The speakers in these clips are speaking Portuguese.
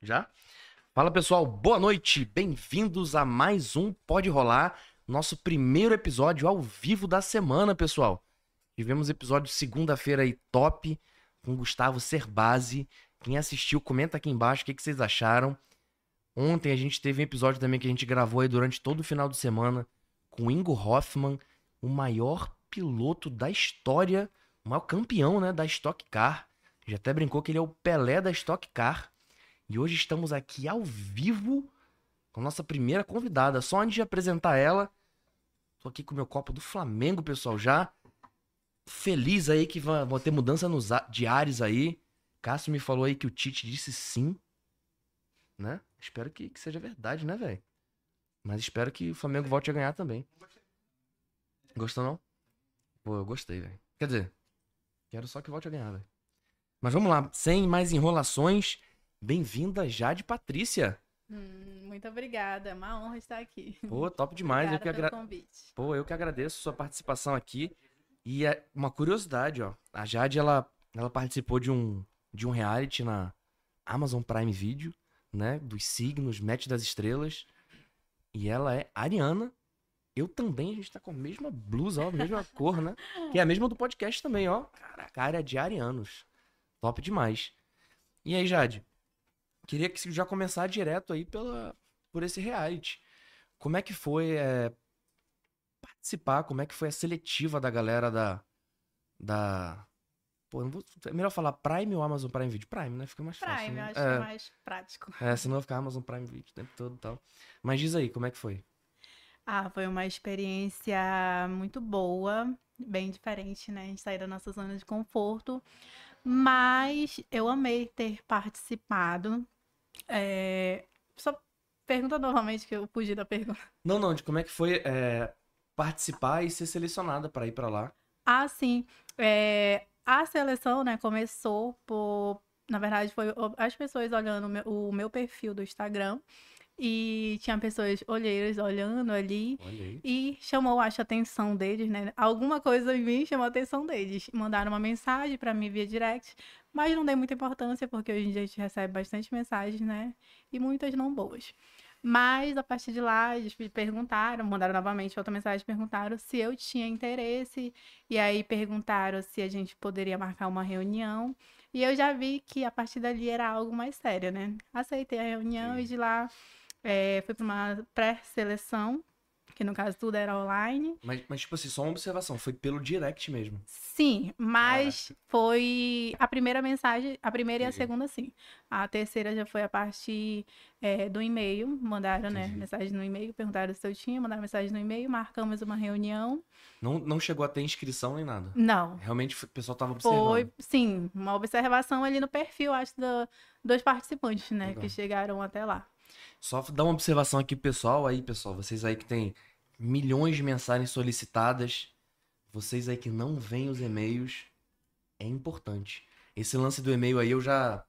Já? Fala pessoal, boa noite, bem-vindos a mais um Pode Rolar, nosso primeiro episódio ao vivo da semana, pessoal. Tivemos episódio segunda-feira aí top, com Gustavo Cerbasi. Quem assistiu, comenta aqui embaixo o que, que vocês acharam. Ontem a gente teve um episódio também que a gente gravou aí durante todo o final de semana com o Ingo Hoffman, o maior piloto da história, o maior campeão né, da Stock Car. Já até brincou que ele é o Pelé da Stock Car. E hoje estamos aqui ao vivo com a nossa primeira convidada. Só antes de apresentar ela, tô aqui com o meu copo do Flamengo, pessoal, já. Feliz aí que vão ter mudança nos ares aí. Cássio me falou aí que o Tite disse sim. Né? Espero que, que seja verdade, né, velho? Mas espero que o Flamengo volte a ganhar também. Gostou não? Pô, eu gostei, velho. Quer dizer, quero só que volte a ganhar, velho. Mas vamos lá, sem mais enrolações, bem-vinda Jade Patrícia. Hum, muito obrigada, é uma honra estar aqui. Pô, top demais. Eu que, agra... convite. Pô, eu que agradeço sua participação aqui. E é uma curiosidade, ó. A Jade, ela, ela participou de um, de um reality na Amazon Prime Video, né? Dos signos, Match das Estrelas. E ela é ariana. Eu também, a gente tá com a mesma blusa, ó, a mesma cor, né? Que é a mesma do podcast também, ó. Caraca, área de arianos. Top demais. E aí, Jade? Queria que já começar direto aí pela, por esse reality. Como é que foi é, participar? Como é que foi a seletiva da galera da. da... Pô, vou... é melhor falar Prime ou Amazon Prime Video? Prime, né? Fica mais fácil. Prime, eu né? acho que é mais prático. É, senão vai ficar Amazon Prime Video o tempo todo e tal. Mas diz aí, como é que foi? Ah, foi uma experiência muito boa, bem diferente, né? A gente sair da nossa zona de conforto. Mas eu amei ter participado. É, Só pergunta novamente que eu fugi da pergunta. Não, não, de como é que foi é, participar e ser selecionada pra ir pra lá. Ah, sim. É, a seleção, né, começou por. Na verdade, foi as pessoas olhando o meu, o meu perfil do Instagram. E tinha pessoas olheiras olhando ali. E chamou, acho, a atenção deles, né? Alguma coisa em mim chamou a atenção deles. Mandaram uma mensagem pra mim via direct, mas não dei muita importância, porque hoje em dia a gente recebe bastante mensagens, né? E muitas não boas. Mas a partir de lá, eles me perguntaram, mandaram novamente outra mensagem, perguntaram se eu tinha interesse, e aí perguntaram se a gente poderia marcar uma reunião. E eu já vi que a partir dali era algo mais sério, né? Aceitei a reunião e de lá eh, fui para uma pré-seleção, que no caso tudo era online. Mas, mas, tipo assim, só uma observação. Foi pelo direct mesmo. Sim, mas foi a primeira mensagem, a primeira e a segunda, sim. A terceira já foi a partir eh, do e-mail. Mandaram, né, Entendi. mensagem no e-mail, perguntaram se eu tinha, mandaram mensagem no e-mail, marcamos uma reunião. Não, não chegou a ter inscrição nem nada. Não, Realmente o pessoal tava observando. foi, sim, uma observação ali no perfil, acho, do- dos participantes, né, Legal. que chegaram até lá. Só dar uma observação aqui, pessoal. Aí, pessoal, vocês aí que tem milhões de mensagens solicitadas, vocês aí que não veem os e-mails, é importante. Esse lance do e-mail aí eu já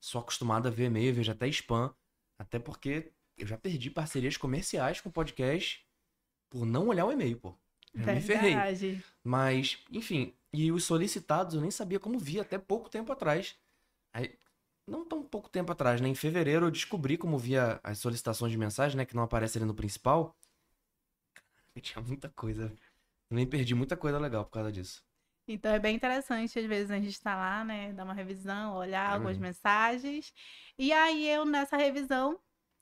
sou acostumado a ver e-mail, vejo até spam, até porque eu já perdi parcerias comerciais com podcast por não olhar o e-mail, pô. Já me ferrei. Verdade. Mas, enfim, e os solicitados eu nem sabia como via até pouco tempo atrás. Aí, não tão pouco tempo atrás, né? Em fevereiro eu descobri como via as solicitações de mensagem, né? Que não aparece ali no principal. Caraca, tinha muita coisa. Também perdi muita coisa legal por causa disso. Então é bem interessante, às vezes a gente tá lá, né, dar uma revisão, olhar É algumas mensagens. E aí eu, nessa revisão,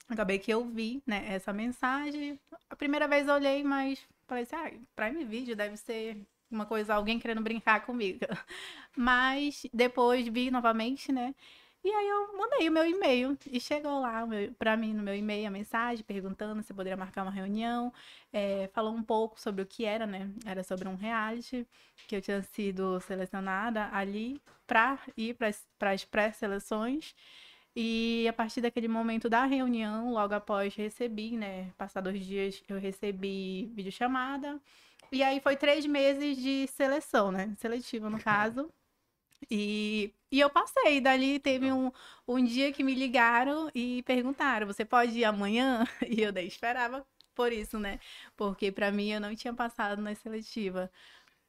acabei que eu vi, né, essa mensagem. A primeira vez eu olhei, mas falei assim, ah, Prime Video deve ser uma coisa, alguém querendo brincar comigo. Mas depois vi novamente, né, e aí eu mandei o meu e-mail e chegou lá pra mim no meu e-mail a mensagem perguntando se poderia marcar uma reunião. É, falou um pouco sobre o que era, né? Era sobre um reality que eu tinha sido selecionada ali pra ir para as pré-seleções. E a partir daquele momento da reunião, logo após recebi, né? Passados dias eu recebi videochamada. E aí foi três meses de seleção, né? Seletiva, no caso. E, e eu passei. Dali teve um, um dia que me ligaram e perguntaram: você pode ir amanhã? E eu daí esperava por isso, né? Porque pra mim eu não tinha passado na seletiva.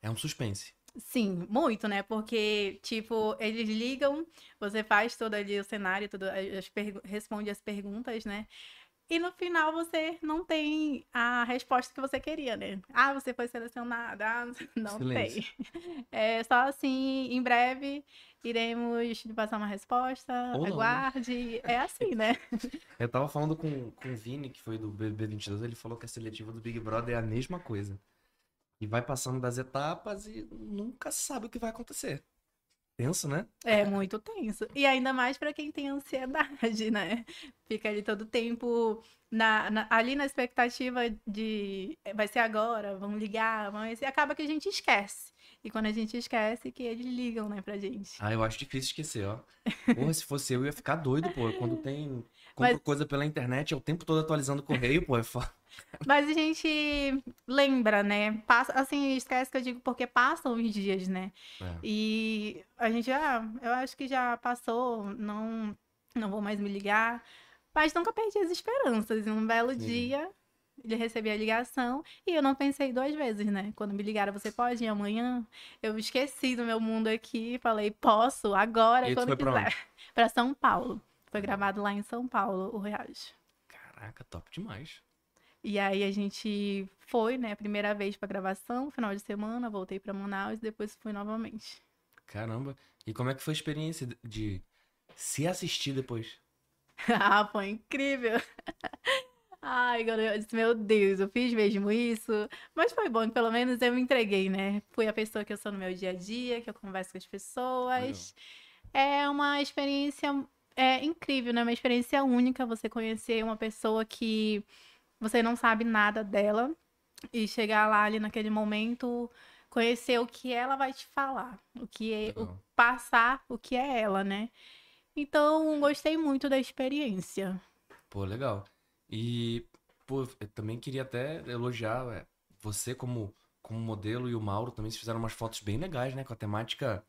É um suspense. Sim, muito, né? Porque, tipo, eles ligam, você faz todo ali o cenário, tudo, as responde as perguntas, né? E no final você não tem a resposta que você queria, né? Ah, você foi selecionada. Ah, não Silêncio. tem. É só assim, em breve iremos lhe passar uma resposta, Ou não, né? aguarde. É assim, né? Eu tava falando com, com o Vini, que foi do BB22, ele falou que a seletiva do Big Brother é a mesma coisa. E vai passando das etapas e nunca sabe o que vai acontecer. Tenso, né? É muito tenso. E ainda mais pra quem tem ansiedade, né? Fica ali todo tempo na, na- ali na expectativa de "É, vai ser agora, vamos ligar, vamos... e acaba que a gente esquece. E quando a gente esquece, que eles ligam, né, pra gente. Ah, eu acho difícil esquecer, ó. Porra, se fosse eu, eu ia ficar doido, pô. Quando tem. Compro Mas- coisa pela internet, é o tempo todo atualizando o correio, pô. É foda. Mas a gente lembra, né? Passa, assim, esquece que eu digo porque passam os dias, né? É. E a gente já, eu acho que já passou, não, não vou mais me ligar. Mas nunca perdi as esperanças. E um belo Sim. dia, ele recebi a ligação e eu não pensei duas vezes, né? Quando me ligaram, você pode ir amanhã? Eu esqueci do meu mundo aqui, falei, posso, agora, E quando foi pra quiser. Pra São Paulo. Foi gravado lá em São Paulo, o reality. Caraca, top demais. E aí a gente foi, né, primeira vez pra gravação, final de semana, voltei pra Manaus e depois fui novamente. Caramba. E como é que foi a experiência de- se assistir depois? ah, foi incrível. Ai, agora eu disse, meu Deus, eu fiz mesmo isso. Mas foi bom, pelo menos eu me entreguei, né? Fui a pessoa que eu sou no meu dia a dia, que eu converso com as pessoas. É uma experiência é, incrível, né? Uma experiência única você conhecer uma pessoa que você não sabe nada dela e chegar lá ali naquele momento, conhecer o que ela vai te falar, o que é, o passar o que é ela, né? Então, gostei muito da experiência. Pô, legal. E, pô, eu também queria até elogiar é, você como, como modelo e o Mauro também se fizeram umas fotos bem legais, né? Com a temática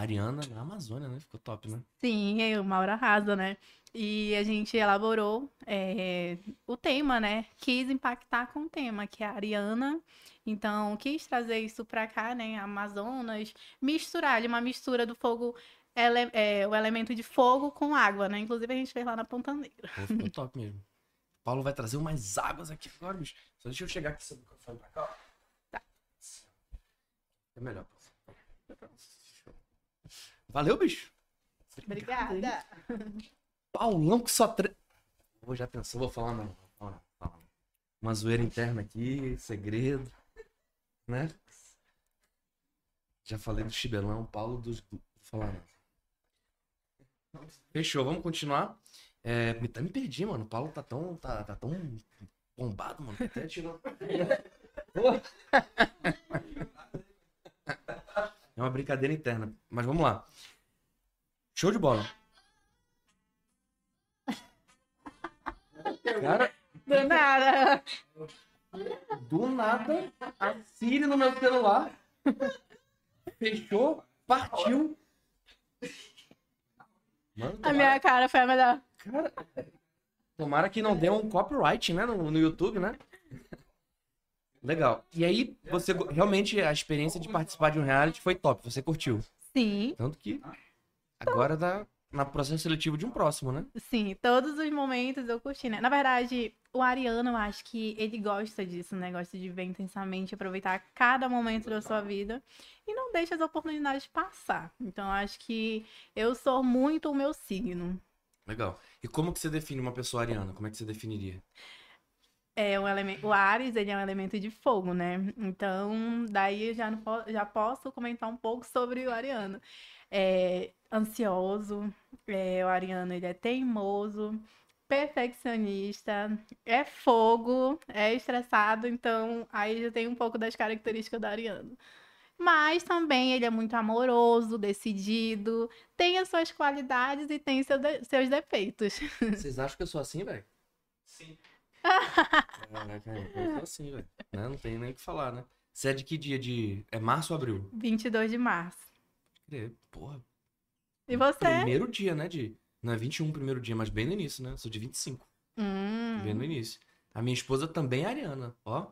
ariana na Amazônia, né? Ficou top, né? Sim, é uma hora arrasa, né? E a gente elaborou é, o tema, né? Quis impactar com o tema, que é a Ariana. Então, quis trazer isso pra cá, né? Amazonas, misturar ali uma mistura do fogo, ele- é, o elemento de fogo com água, né? Inclusive a gente fez lá na Ponta Negra. Pô, ficou top mesmo. Paulo vai trazer umas águas aqui agora, bicho. Só deixa eu chegar aqui seu microfone pra cá, ó. Tá. É melhor. Valeu, bicho. Obrigada. Paulão que só tre... Vou já pensou, vou falar não. Uma zoeira interna aqui, segredo. Né? Já falei do Chibelão, Paulo dos. Vou falar não. Fechou, vamos continuar. É, me, me perdi, mano. O Paulo tá tão. tá, tá tão bombado, mano. Até tirou. Uma brincadeira interna. Mas vamos lá. Show de bola. Cara, Do nada. do nada, a Siri no meu celular fechou, partiu. Mano, A minha cara foi a melhor. cara, tomara que não dê um copyright, né, no, no YouTube, né? Legal. E aí, você realmente a experiência de participar de um reality foi top, você curtiu. Sim, Tanto que agora tá na processo seletivo de um próximo, né? sim, todos os momentos eu curti, né? Na verdade, o Ariano, eu acho que ele gosta disso, né? Gosta de viver intensamente, aproveitar cada momento da sua vida e não deixa as oportunidades passar. Então, eu acho que eu sou muito o meu signo. Legal. E como que você define uma pessoa ariana? Como é que você definiria? É um elemento, o Ares, ele é um elemento de fogo, né? Então, daí eu já, não po- já posso comentar um pouco sobre o Ariano. É ansioso, é, o Ariano, ele é teimoso, perfeccionista, é fogo, é estressado, então aí já tem um pouco das características do Ariano. Mas também ele é muito amoroso, decidido, tem as suas qualidades e tem seu de- seus defeitos. Vocês acham que eu sou assim, velho? Sim. Sou assim, velho. Né? Não tem nem o que falar, né? Você é de que dia? De... É março ou abril? 22 de março. Porra. E você? Primeiro dia, né? De... Não é 21 primeiro dia, mas bem no início, né? Sou de 25. Hum. Bem no início. A minha esposa também é ariana, ó.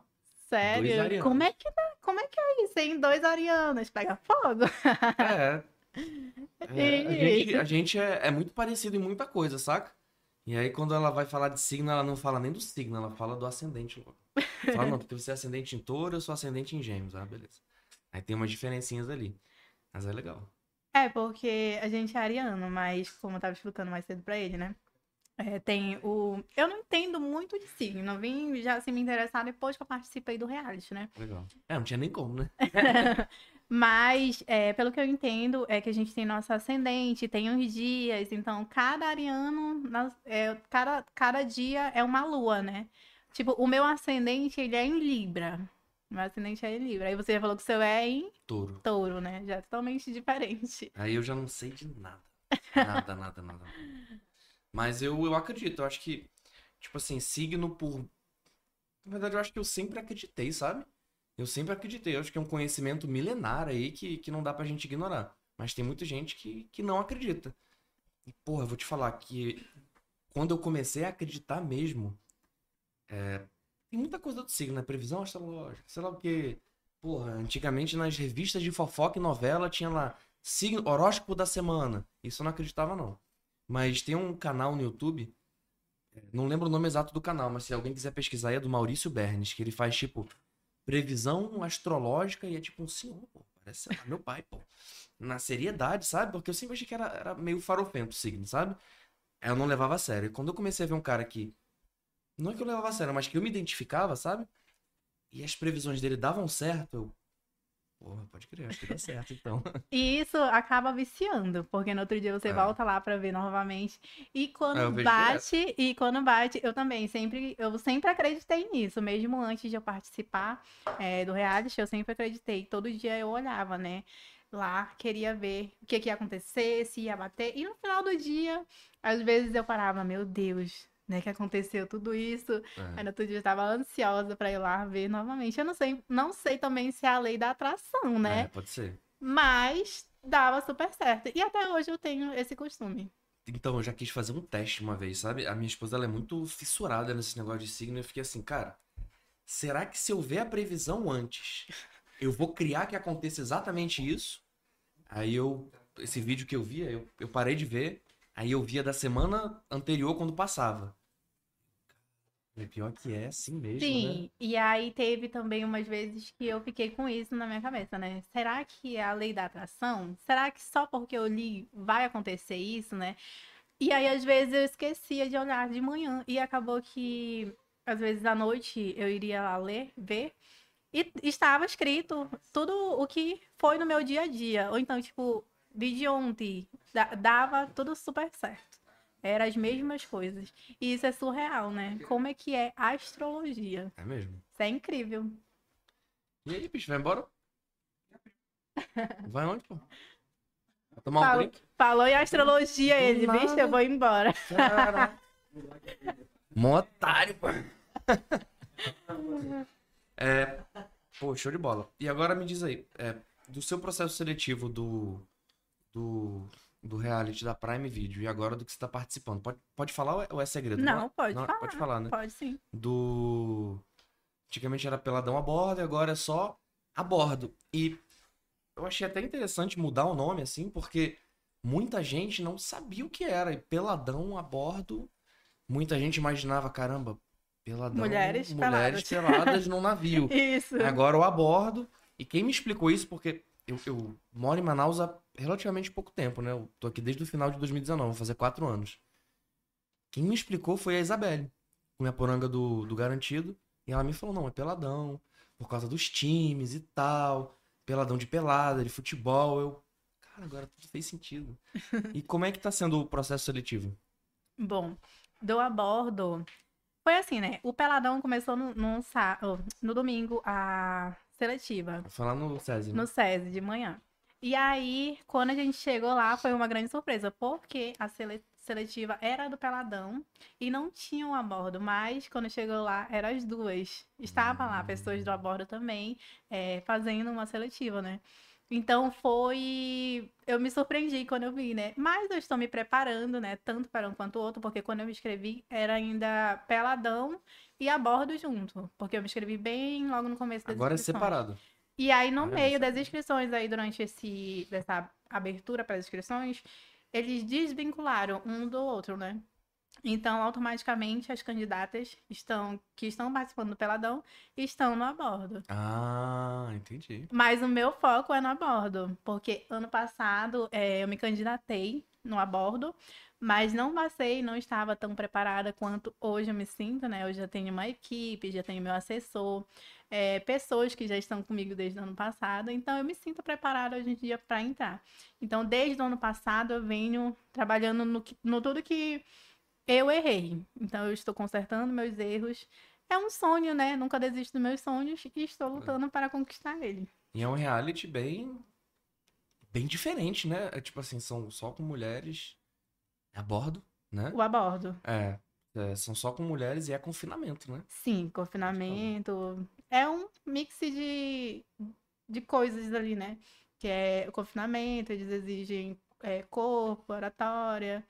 Sério? Como é que dá? Como é que é isso, hein? Dois arianos, pega fogo. É. É, a gente, a gente é, é muito parecido em muita coisa, saca? E aí, quando ela vai falar de signo, ela não fala nem do signo, ela fala do ascendente. logo. Fala, não, porque você é ascendente em touro, eu sou ascendente em gêmeos. Ah, beleza. Aí tem umas diferencinhas ali. Mas é legal. É, porque a gente é ariano, mas como eu tava explicando mais cedo pra ele, né? É, tem o. Eu não entendo muito de signo. Eu vim já assim, me interessar depois que eu participei do reality, né? Legal. É, não tinha nem como, né? Mas, é, pelo que eu entendo, é que a gente tem nosso ascendente, tem os dias, então cada ariano, é, cada, cada dia é uma lua, né? Tipo, o meu ascendente, ele é em Libra. Meu ascendente é em Libra. Aí você já falou que o seu é em Touro. touro, né? Já é totalmente diferente. Aí eu já não sei de nada. Nada, nada, nada. Mas eu, eu acredito, eu acho que, tipo assim, signo por. Na verdade, eu acho que eu sempre acreditei, sabe? Eu sempre acreditei. Eu acho que é um conhecimento milenar aí que, que não dá pra gente ignorar. Mas tem muita gente que, que não acredita. E, porra, eu vou te falar que quando eu comecei a acreditar mesmo, é, tem muita coisa do signo, né? Previsão astrológica, sei lá o quê. Porra, antigamente nas revistas de fofoca e novela tinha lá signo, horóscopo da semana. Isso eu não acreditava, não. Mas tem um canal no YouTube, é, não lembro o nome exato do canal, mas se alguém quiser pesquisar, é do Maurício Bernes, que ele faz, tipo, previsão astrológica e é tipo um senhor, pô. Parece lá, meu pai, pô. Na seriedade, sabe? Porque eu sempre achei que era, era meio farofento o signo, sabe? Eu não levava a sério. E quando eu comecei a ver um cara que. Não é que eu levava a sério, mas que eu me identificava, sabe? E as previsões dele davam certo, eu. Porra, pode crer, acho que dá certo, então. E isso acaba viciando, porque no outro dia você É. volta lá pra ver novamente. E É, quando vejo bate, e quando bate, eu também sempre, eu sempre acreditei nisso, mesmo antes de eu participar é, do reality, eu sempre acreditei. Todo dia eu olhava, né? Lá, queria ver o que, que ia acontecer, se ia bater. E no final do dia, às vezes eu parava, meu Deus, né? Que aconteceu tudo isso. Aí É. no outro dia eu estava ansiosa pra ir lá ver novamente. Eu não sei, não sei também se é a lei da atração, né? É, pode ser. Mas dava super certo. E até hoje eu tenho esse costume. Então, eu já quis fazer um teste uma vez, sabe? A minha esposa ela é muito fissurada nesse negócio de signo. Eu fiquei assim, cara, será que se eu ver a previsão antes, eu vou criar que aconteça exatamente isso? Aí eu, esse vídeo que eu via, eu, eu parei de ver. Aí eu via da semana anterior quando passava. É pior que é assim mesmo, né? Sim, e aí teve também umas vezes que eu fiquei com isso na minha cabeça, né? Será que é a lei da atração? Será que só porque eu li vai acontecer isso, né? E aí, às vezes, eu esquecia de olhar de manhã. E acabou que, às vezes, à noite, eu iria lá ler, ver. E estava escrito tudo o que foi no meu dia a dia. Ou então, tipo, vi de ontem. da- Dava tudo super certo. Eram as mesmas coisas. E isso é surreal, né? Como é que é astrologia? É mesmo. Isso é incrível. E aí, bicho, vai embora? Vai onde, pô? Vai tomar um drink? Falou em astrologia, Do ele, bicho, nada. eu vou embora. Cara. Mó otário, pô. É, pô, show de bola. E agora me diz aí, é, do seu processo seletivo do, do, do reality da Prime Video e agora do que você tá participando, pode, pode falar ou é- ou é segredo? Não, pode Não, falar. Pode falar, né? Pode sim. Do... Antigamente era peladão a bordo e agora é só a bordo. E eu achei até interessante mudar o nome assim, porque muita gente não sabia o que era. E peladão a bordo, muita gente imaginava, caramba, peladão, Mulheres mulheres peladas. peladas num navio. Isso. Agora o a bordo. E quem me explicou isso, porque eu, eu moro em Manaus há relativamente pouco tempo, né? Eu tô aqui desde o final de 2019, vou fazer quatro anos. Quem me explicou foi a Isabelle, minha poranga do, do Garantido. E ela me falou, não, é peladão, por causa dos times e tal. Peladão de pelada, de futebol. Eu, cara, agora tudo fez sentido. E como é que tá sendo o processo seletivo? Bom, do a bordo. Foi assim, né? O Peladão começou no, no, no domingo, a seletiva, Vou falar no SESI, né? no SESI de manhã. E aí, quando a gente chegou lá, foi uma grande surpresa, porque a sele- seletiva era do Peladão e não tinham a bordo, mas quando chegou lá, eram as duas. Estavam lá pessoas do a bordo também, é, fazendo uma seletiva, né? Então foi. Eu me surpreendi quando eu vi, né? Mas eu estou me preparando, né? Tanto para um quanto o outro, porque quando eu me inscrevi era ainda peladão e a bordo junto. Porque eu me inscrevi bem logo no começo das Agora é separado. E aí, no Olha meio das inscrições, aí durante esse, dessa abertura para as inscrições, eles desvincularam um do outro, né? Então, automaticamente, as candidatas estão que estão participando do Peladão estão no abordo. Ah, entendi. Mas o meu foco é no abordo, porque ano passado é, eu me candidatei no abordo, mas não passei, não estava tão preparada quanto hoje eu me sinto, né? Eu já tenho uma equipe, já tenho meu assessor, é, pessoas que já estão comigo desde o ano passado, então eu me sinto preparada hoje em dia para entrar. Então, desde o ano passado, eu venho trabalhando no, no tudo que eu errei. Então, eu estou consertando meus erros. É um sonho, né? Nunca desisto dos meus sonhos e estou lutando para conquistar ele. E é um reality bem. bem diferente, né? É tipo assim, são só com mulheres a bordo, né? O abordo. É. é, são só com mulheres e é confinamento, né? Sim, confinamento. É um mix de, de coisas ali, né? Que é o confinamento, eles exigem é, corpo, oratória.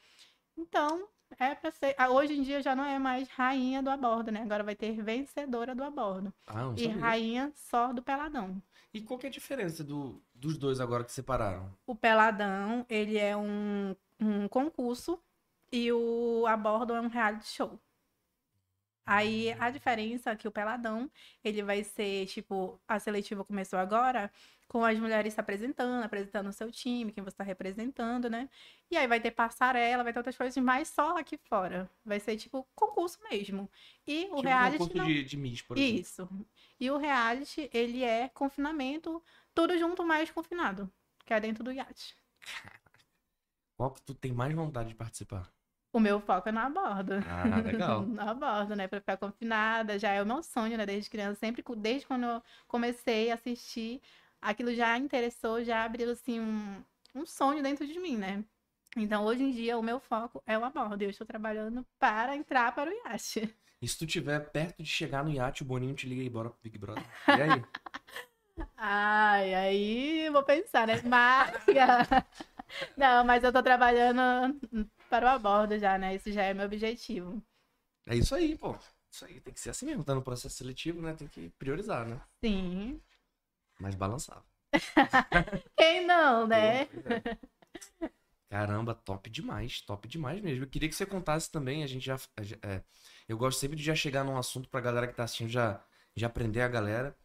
Então, é pra ser. ah, Hoje em dia já não é mais rainha do abordo, né? Agora vai ter vencedora do abordo. Ah, não E sabia. rainha só do peladão. E qual que é a diferença do, dos dois agora que separaram? O peladão, ele é um, um concurso e o abordo é um reality show. Aí a diferença é que o peladão, ele vai ser, tipo, a seletiva começou agora, com as mulheres se apresentando, apresentando o seu time, quem você está representando, né? E aí vai ter passarela, vai ter outras coisas, mas só aqui fora. Vai ser, tipo, concurso mesmo. E o tipo reality concurso não... de, de Miss, por exemplo. Isso. E o reality, ele é confinamento, tudo junto mais confinado, que é dentro do iate. Qual que tu tem mais vontade de participar? O meu foco é no abordo. Ah, legal. no abordo, né? Pra ficar confinada. Já é o meu sonho, né? Desde criança. Sempre, desde quando eu comecei a assistir, aquilo já interessou, já abriu, assim, um, um sonho dentro de mim, né? Então, hoje em dia, o meu foco é o abordo. Eu estou trabalhando para entrar para o iate. E se tu tiver perto de chegar no iate, o Boninho te liga e bora pro Big Brother. E aí? Ai, aí vou pensar, né? Mas... Não, mas eu tô trabalhando para o abordo já, né? Isso já é meu objetivo. É isso aí, pô. Isso aí, tem que ser assim mesmo. Tá no processo seletivo, né? Tem que priorizar, né? Sim. Mas balançava. Quem não, né? É. Caramba, top demais, top demais mesmo. Eu queria que você contasse também, a gente já. é, eu gosto sempre de já chegar num assunto pra galera que tá assistindo já, já aprender a galera.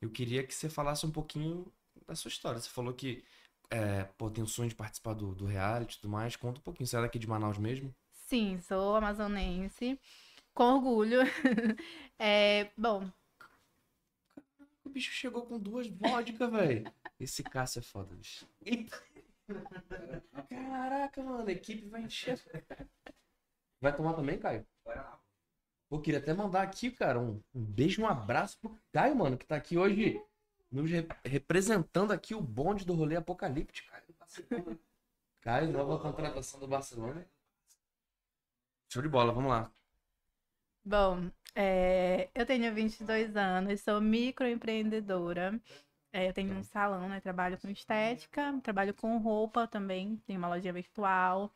Eu queria que você falasse um pouquinho da sua história. Você falou que é, pô, tem o sonho de participar do, do reality e tudo mais. Conta um pouquinho. Você é daqui de Manaus mesmo? Sim, sou amazonense, com orgulho. É, bom, O bicho chegou com duas vodka, velho. Esse Cássio é foda, bicho. Caraca, mano, a equipe vai encher. Vai tomar também, Caio? Pô, queria até mandar aqui, cara, um, um beijo, um abraço pro Caio, mano, que tá aqui hoje nos re- representando aqui o bonde do rolê do Barcelona. Caio, nova contratação do Barcelona. Show de bola, vamos lá. bom, é, eu tenho 22 anos, sou microempreendedora. É, eu tenho um salão, né? Trabalho com estética, trabalho com roupa também, tenho uma loja virtual.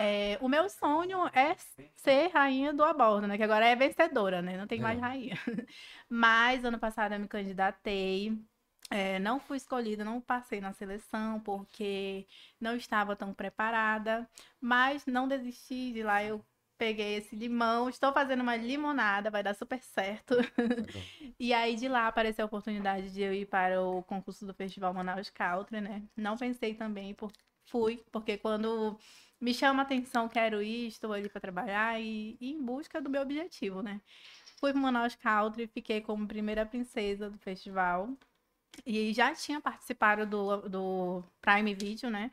É, o meu sonho é ser rainha do abordo, né? Que agora é vencedora, né? Não tem mais Legal. rainha. Mas ano passado eu me candidatei. é, não fui escolhida, não passei na seleção porque não estava tão preparada. Mas não desisti de lá. Eu peguei esse limão, estou fazendo uma limonada, vai dar super certo. E aí de lá apareceu a oportunidade de eu ir para o concurso do Festival Manaus Country, né? Não pensei também, por... fui, porque quando me chama a atenção, quero ir, estou ali para trabalhar e, e em busca do meu objetivo, né? Fui para Manaus Country, fiquei como primeira princesa do festival e já tinha participado do, do Prime Video, né?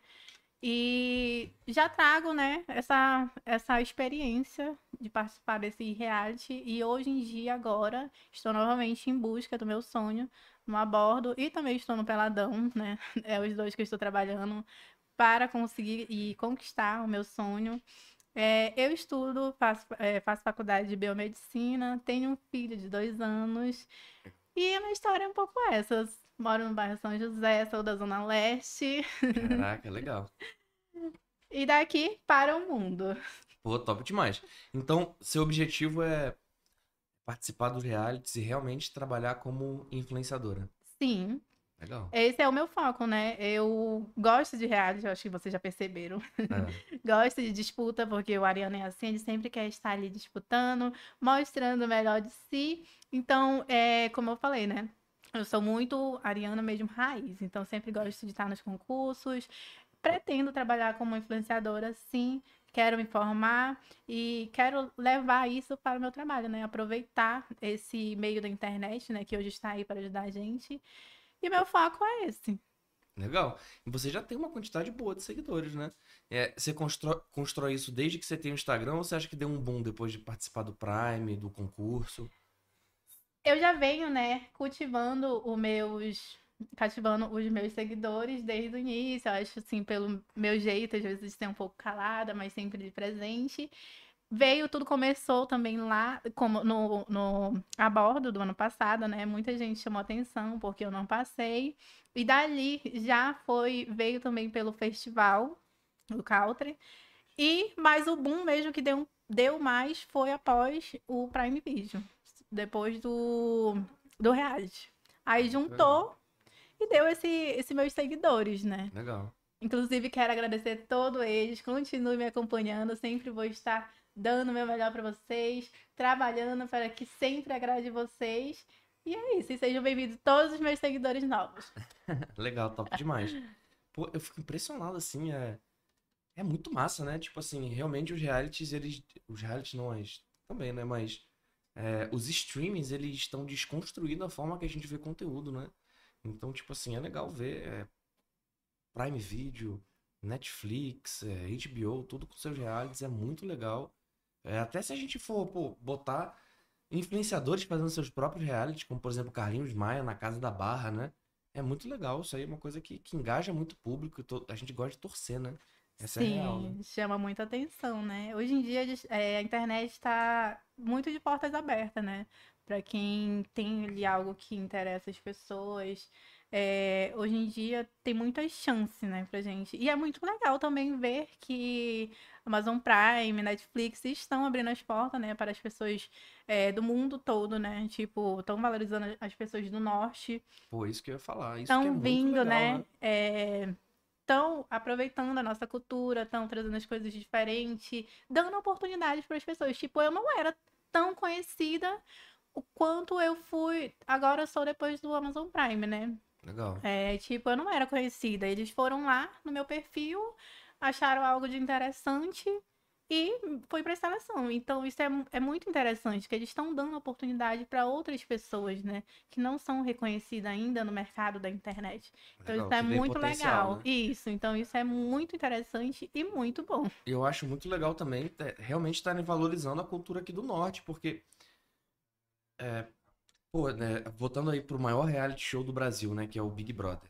E já trago, né, essa, essa experiência de participar desse reality. E hoje em dia, agora, estou novamente em busca do meu sonho no abordo e também estou no Peladão, né? É os dois que eu estou trabalhando para conseguir e conquistar o meu sonho. É, eu estudo, faço, é, faço faculdade de biomedicina, tenho um filho de dois anos. E a minha história é um pouco essa. Moro no bairro São José, sou da Zona Leste. Caraca, legal. E daqui para o mundo. Pô, top demais. Então, seu objetivo é participar dos realities e realmente trabalhar como influenciadora. Sim, Legal. esse é o meu foco, né? Eu gosto de reality, acho que vocês já perceberam. É. Gosto de disputa, porque o Ariano é assim, ele sempre quer estar ali disputando, mostrando o melhor de si. Então, é, como eu falei, né? Eu sou muito ariana mesmo raiz, então sempre gosto de estar nos concursos. Pretendo trabalhar como influenciadora, sim. Quero me formar e quero levar isso para o meu trabalho, né? Aproveitar esse meio da internet, né? Que hoje está aí para ajudar a gente. E meu foco é esse. Legal. E você já tem uma quantidade boa de seguidores, né? É, você constrói, constrói isso desde que você tem o Instagram ou você acha que deu um boom depois de participar do Prime, do concurso? Eu já venho, né, cultivando os meus. cativando os meus seguidores desde o início. Eu acho, assim, pelo meu jeito, às vezes, ser um pouco calada, mas sempre de presente. Veio, tudo começou também lá, como no, no a bordo do ano passado, né? Muita gente chamou atenção porque eu não passei. E dali já foi, veio também pelo festival do Country. E mais o boom mesmo que deu, deu mais foi após o Prime Video, depois do, do reality. Aí juntou e deu esse, esse meus seguidores, né? Legal. Inclusive, quero agradecer a todos eles. Continue me acompanhando. Sempre vou estar dando o meu melhor para vocês, trabalhando para que sempre agrade vocês. E é isso. E sejam bem-vindos todos os meus seguidores novos. Legal, top demais. Pô, eu fico impressionado, assim, é... É muito massa, né? Tipo assim, realmente os realities, eles... Os realities não, mas... Também, né? Mas... é, os streamings, eles estão desconstruindo a forma que a gente vê conteúdo, né? Então, tipo assim, é legal ver é, Prime Video, Netflix, é, HBO, tudo com seus realities, é muito legal. É, até se a gente for pô, botar influenciadores fazendo seus próprios realities, como por exemplo Carlinhos Maia na Casa da Barra, né? É muito legal, isso aí é uma coisa que, que engaja muito público, a gente gosta de torcer, né? Essa é Sim, real, né? chama muita atenção, né? Hoje em dia é, a internet está muito de portas abertas, né? Para quem tem ali algo que interessa as pessoas. É, hoje em dia tem muitas chances, né, pra gente. E é muito legal também ver que Amazon Prime, Netflix estão abrindo as portas, né, para as pessoas é, do mundo todo, né? Tipo, estão valorizando as pessoas do norte. Pô, isso que eu ia falar. É Estão muito vindo, legal, né? Estão aproveitando a nossa cultura, estão trazendo as coisas diferentes, dando oportunidades para as pessoas. Tipo, eu não era tão conhecida o quanto eu fui. Agora eu sou depois do Amazon Prime, né? Legal. É, tipo, eu não era conhecida. Eles foram lá no meu perfil, acharam algo de interessante e foi pra seleção. Então, isso é, é muito interessante, que eles estão dando oportunidade para outras pessoas, né? Que não são reconhecidas ainda no mercado da internet. Então, Legal, isso é muito legal. né? Isso, então isso é muito interessante e muito bom. Eu acho muito legal também é, realmente estarem valorizando a cultura aqui do norte, porque. É, pô, né, voltando aí pro maior reality show do Brasil, né? Que é o Big Brother.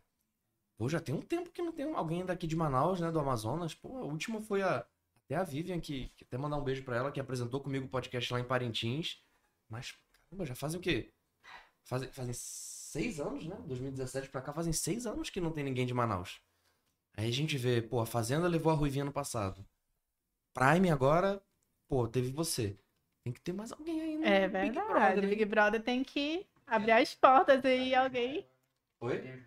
Pô, já tem um tempo que não tem alguém daqui de Manaus, né? Do Amazonas. Pô, a última foi a. Até a Vivian, que, que até mandar um beijo pra ela, que apresentou comigo o podcast lá em Parintins. Mas, caramba, já fazem o quê? Fazem, fazem seis anos, né? 2017 pra cá, fazem seis anos que não tem ninguém de Manaus. Aí a gente vê, pô, a Fazenda levou a Ruivinha no passado. Prime agora, pô, teve você. Tem que ter mais alguém aí É Big verdade. Brother, hein? Big Brother tem que abrir as portas e alguém. Oi?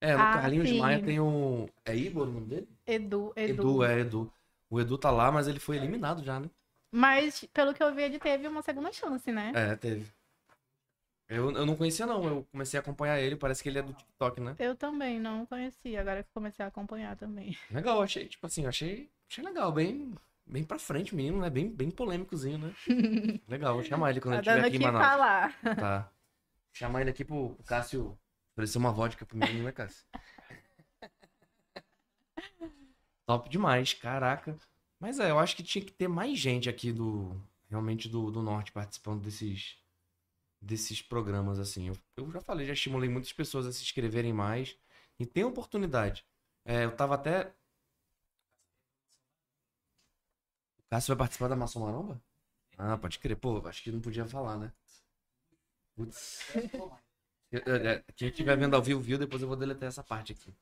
É, o Ah, Carlinhos sim. Maia tem um. É Igor o nome dele? Edu, Edu. Edu, é Edu. O Edu tá lá, mas ele foi eliminado já, né? Mas, pelo que eu vi, ele teve uma segunda chance, né? É, teve. Eu, eu não conhecia, não. Eu comecei a acompanhar ele. Parece que ele é do TikTok, né? Eu também não conhecia, agora que comecei a acompanhar também. Legal, achei, tipo assim, achei, achei legal, bem, bem pra frente, menino, né? Bem, bem polêmicozinho, né? legal, vou chamar ele quando Tá ele estiver aqui em Manaus. falar. Tá. Vou chamar ele aqui pro, pro Cássio oferecer uma vodka pro menino, né, Cássio? Top demais, caraca. Mas é, eu acho que tinha que ter mais gente aqui do. Realmente do, do norte participando desses. Desses programas, assim. Eu, eu já falei, já estimulei muitas pessoas a se inscreverem mais. E tem oportunidade. É, eu tava até. O Cássio vai participar da Maçom Maromba? Ah, pode crer. Pô, acho que não podia falar, né? Putz. É, Quem estiver vendo ao vivo, viu, depois eu vou deletar essa parte aqui.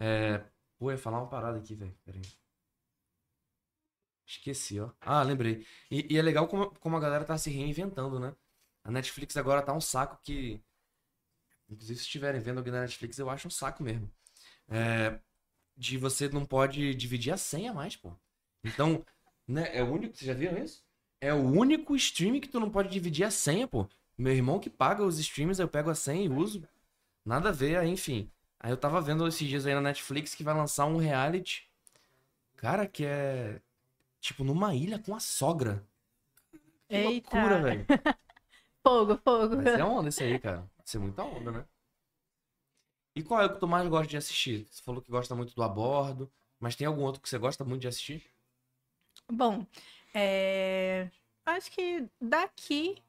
É... Pô, ia falar uma parada aqui, velho. Pera aí. Esqueci, ó. Ah, lembrei. E, e é legal como, como a galera tá se reinventando, né? A Netflix agora tá um saco que. Inclusive, se estiverem vendo alguém da Netflix, eu acho um saco mesmo. É, De você não pode dividir a senha mais, pô. Então, né, é o único. Vocês já viram isso? É o único stream que tu não pode dividir a senha, pô. Meu irmão que paga os streams, eu pego a senha e uso. Nada a ver, aí, enfim. Aí eu tava vendo esses dias aí na Netflix que vai lançar um reality. Cara, que é. Tipo, numa ilha com a sogra. Que Eita. loucura, velho. Fogo, fogo. Mas é onda isso aí, cara. Vai ser muita onda, né? E qual é o que tu mais gosta de assistir? Você falou que gosta muito do Abordo, mas tem algum outro que você gosta muito de assistir? Bom, é, acho que daqui,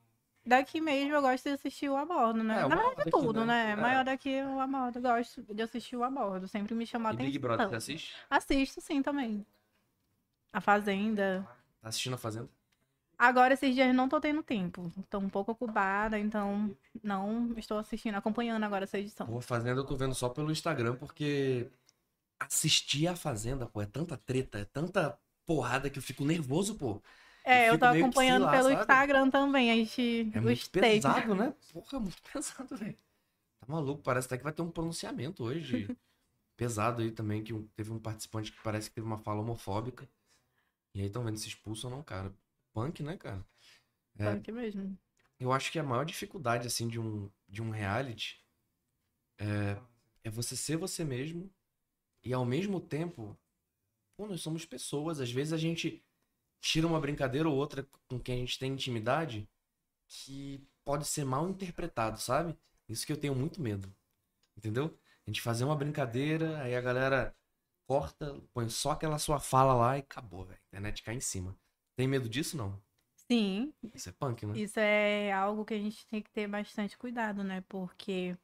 daqui mesmo eu gosto de assistir o Abordo, né? É, Na verdade, daqui, tudo, né? né? É. Maior daqui o Abordo. Gosto de assistir o Abordo. Sempre me chamou a atenção. Big Brother, você assiste? Assisto, sim, também. A Fazenda. Tá assistindo a Fazenda? Agora, esses dias não tô tendo tempo. Tô um pouco ocupada, então não estou assistindo, acompanhando agora essa edição. Pô, a Fazenda eu tô vendo só pelo Instagram, porque assistir a Fazenda, pô, é tanta treta, é tanta porrada que eu fico nervoso, pô. É, eu meio que, acompanhando lá, pelo sabe? Instagram também. A gente. É muito pesado, né? Porra, é muito pesado, velho. Tá maluco, parece até que vai ter um pronunciamento hoje. pesado aí também, que teve um participante que parece que teve uma fala homofóbica. E aí estão vendo se expulsa ou não, cara. Punk, né, cara? É. Punk mesmo. Eu acho que a maior dificuldade, assim, de um, de um reality é, é você ser você mesmo e, ao mesmo tempo, pô, nós somos pessoas. Às vezes a gente tira uma brincadeira ou outra com quem a gente tem intimidade que pode ser mal interpretado, sabe? Isso que eu tenho muito medo. Entendeu? A gente fazer uma brincadeira, aí a galera corta, põe só aquela sua fala lá e acabou, velho. A internet cai em cima. Tem medo disso, não? Sim, Isso é punk, né? Isso é algo que a gente tem que ter bastante cuidado, né? Porque,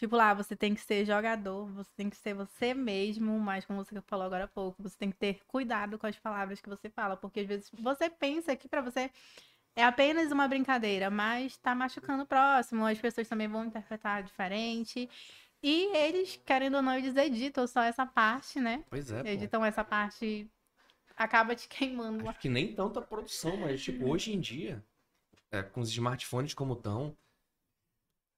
tipo lá, você tem que ser jogador, você tem que ser você mesmo, mas como você falou agora há pouco, você tem que ter cuidado com as palavras que você fala, porque às vezes você pensa que pra você é apenas uma brincadeira, mas tá machucando o próximo, as pessoas também vão interpretar diferente. E eles, querendo ou não, eles editam só essa parte, né? Pois é, pô. Editam essa parte, acaba te queimando Acho que nem tanta produção, mas tipo, hoje em dia, é, com os smartphones como estão,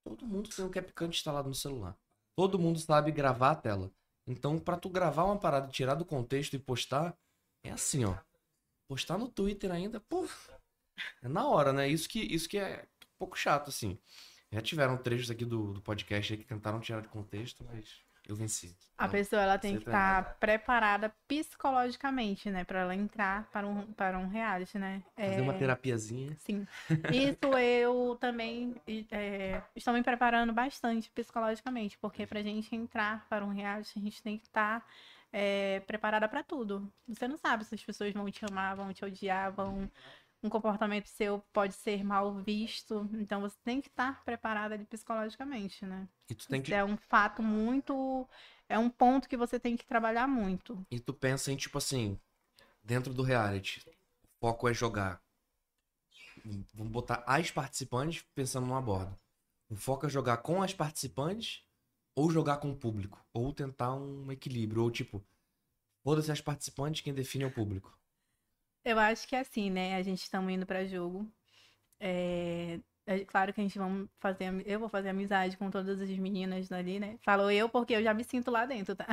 todo mundo tem um CapCut instalado no celular. Todo mundo sabe gravar a tela. Então, pra tu gravar uma parada, tirar do contexto e postar, é assim, ó. Postar no Twitter ainda, pô, é na hora, né? Isso que, isso que é um pouco chato, assim. Já tiveram trechos aqui do, do podcast que tentaram tirar de contexto, mas eu venci. A Não, pessoa ela tem que tá estar preparada psicologicamente, né, Pra ela entrar para um para um reality, né? Fazer É, uma terapiazinha. Sim. Isso eu também é, estou me preparando bastante psicologicamente, porque pra gente entrar para um reality, a gente tem que estar é, preparada para tudo. Você não sabe se as pessoas vão te amar, vão te odiar, vão um comportamento seu pode ser mal visto, então você tem que estar preparada psicologicamente, né? Que é um fato muito. É um ponto que você tem que trabalhar muito. E tu pensa em, tipo assim, dentro do reality, o foco é jogar. Vamos botar as participantes pensando numa borda. O foco é jogar com as participantes ou jogar com o público. Ou tentar um equilíbrio. Ou tipo, foda-se as participantes, quem define é o público. Eu acho que é assim, né? A gente estamos indo para jogo. É... é claro que a gente vai fazer. Eu vou fazer amizade com todas as meninas ali, né? Falo eu porque eu já me sinto lá dentro, tá?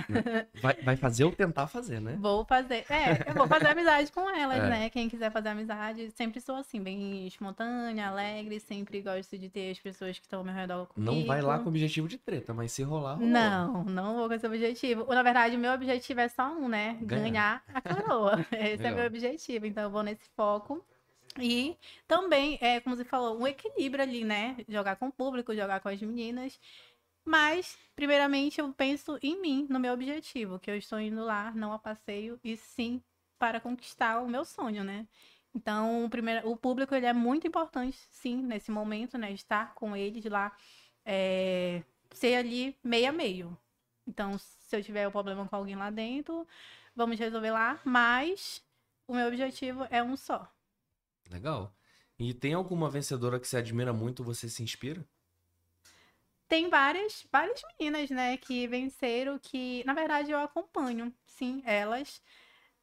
Vai, vai fazer ou tentar fazer, né? Vou fazer. É, eu vou fazer amizade com elas, É. né? Quem quiser fazer amizade, sempre sou assim, bem espontânea, alegre, sempre gosto de ter as pessoas que estão ao meu redor comigo. Não vai lá com o objetivo de treta, mas se rolar, rolou. Não, não vou com esse objetivo. Na verdade, o meu objetivo é só um, né? Ganhar. Ganhar a coroa. Esse é Legal. meu objetivo. Então, eu vou nesse foco. E também, é, como você falou, um equilíbrio ali, né? Jogar com o público, jogar com as meninas. Mas, primeiramente, eu penso em mim, no meu objetivo, que eu estou indo lá, não a passeio, e sim para conquistar o meu sonho, né? Então, o, primeiro, o público ele é muito importante, sim, nesse momento, né? Estar com eles lá, é, ser ali meio a meio. Então, se eu tiver um problema com alguém lá dentro, vamos resolver lá, mas o meu objetivo é um só. Legal. E tem alguma vencedora que você admira muito, você se inspira? tem várias, várias meninas, né, que venceram, que, na verdade, eu acompanho, sim, elas.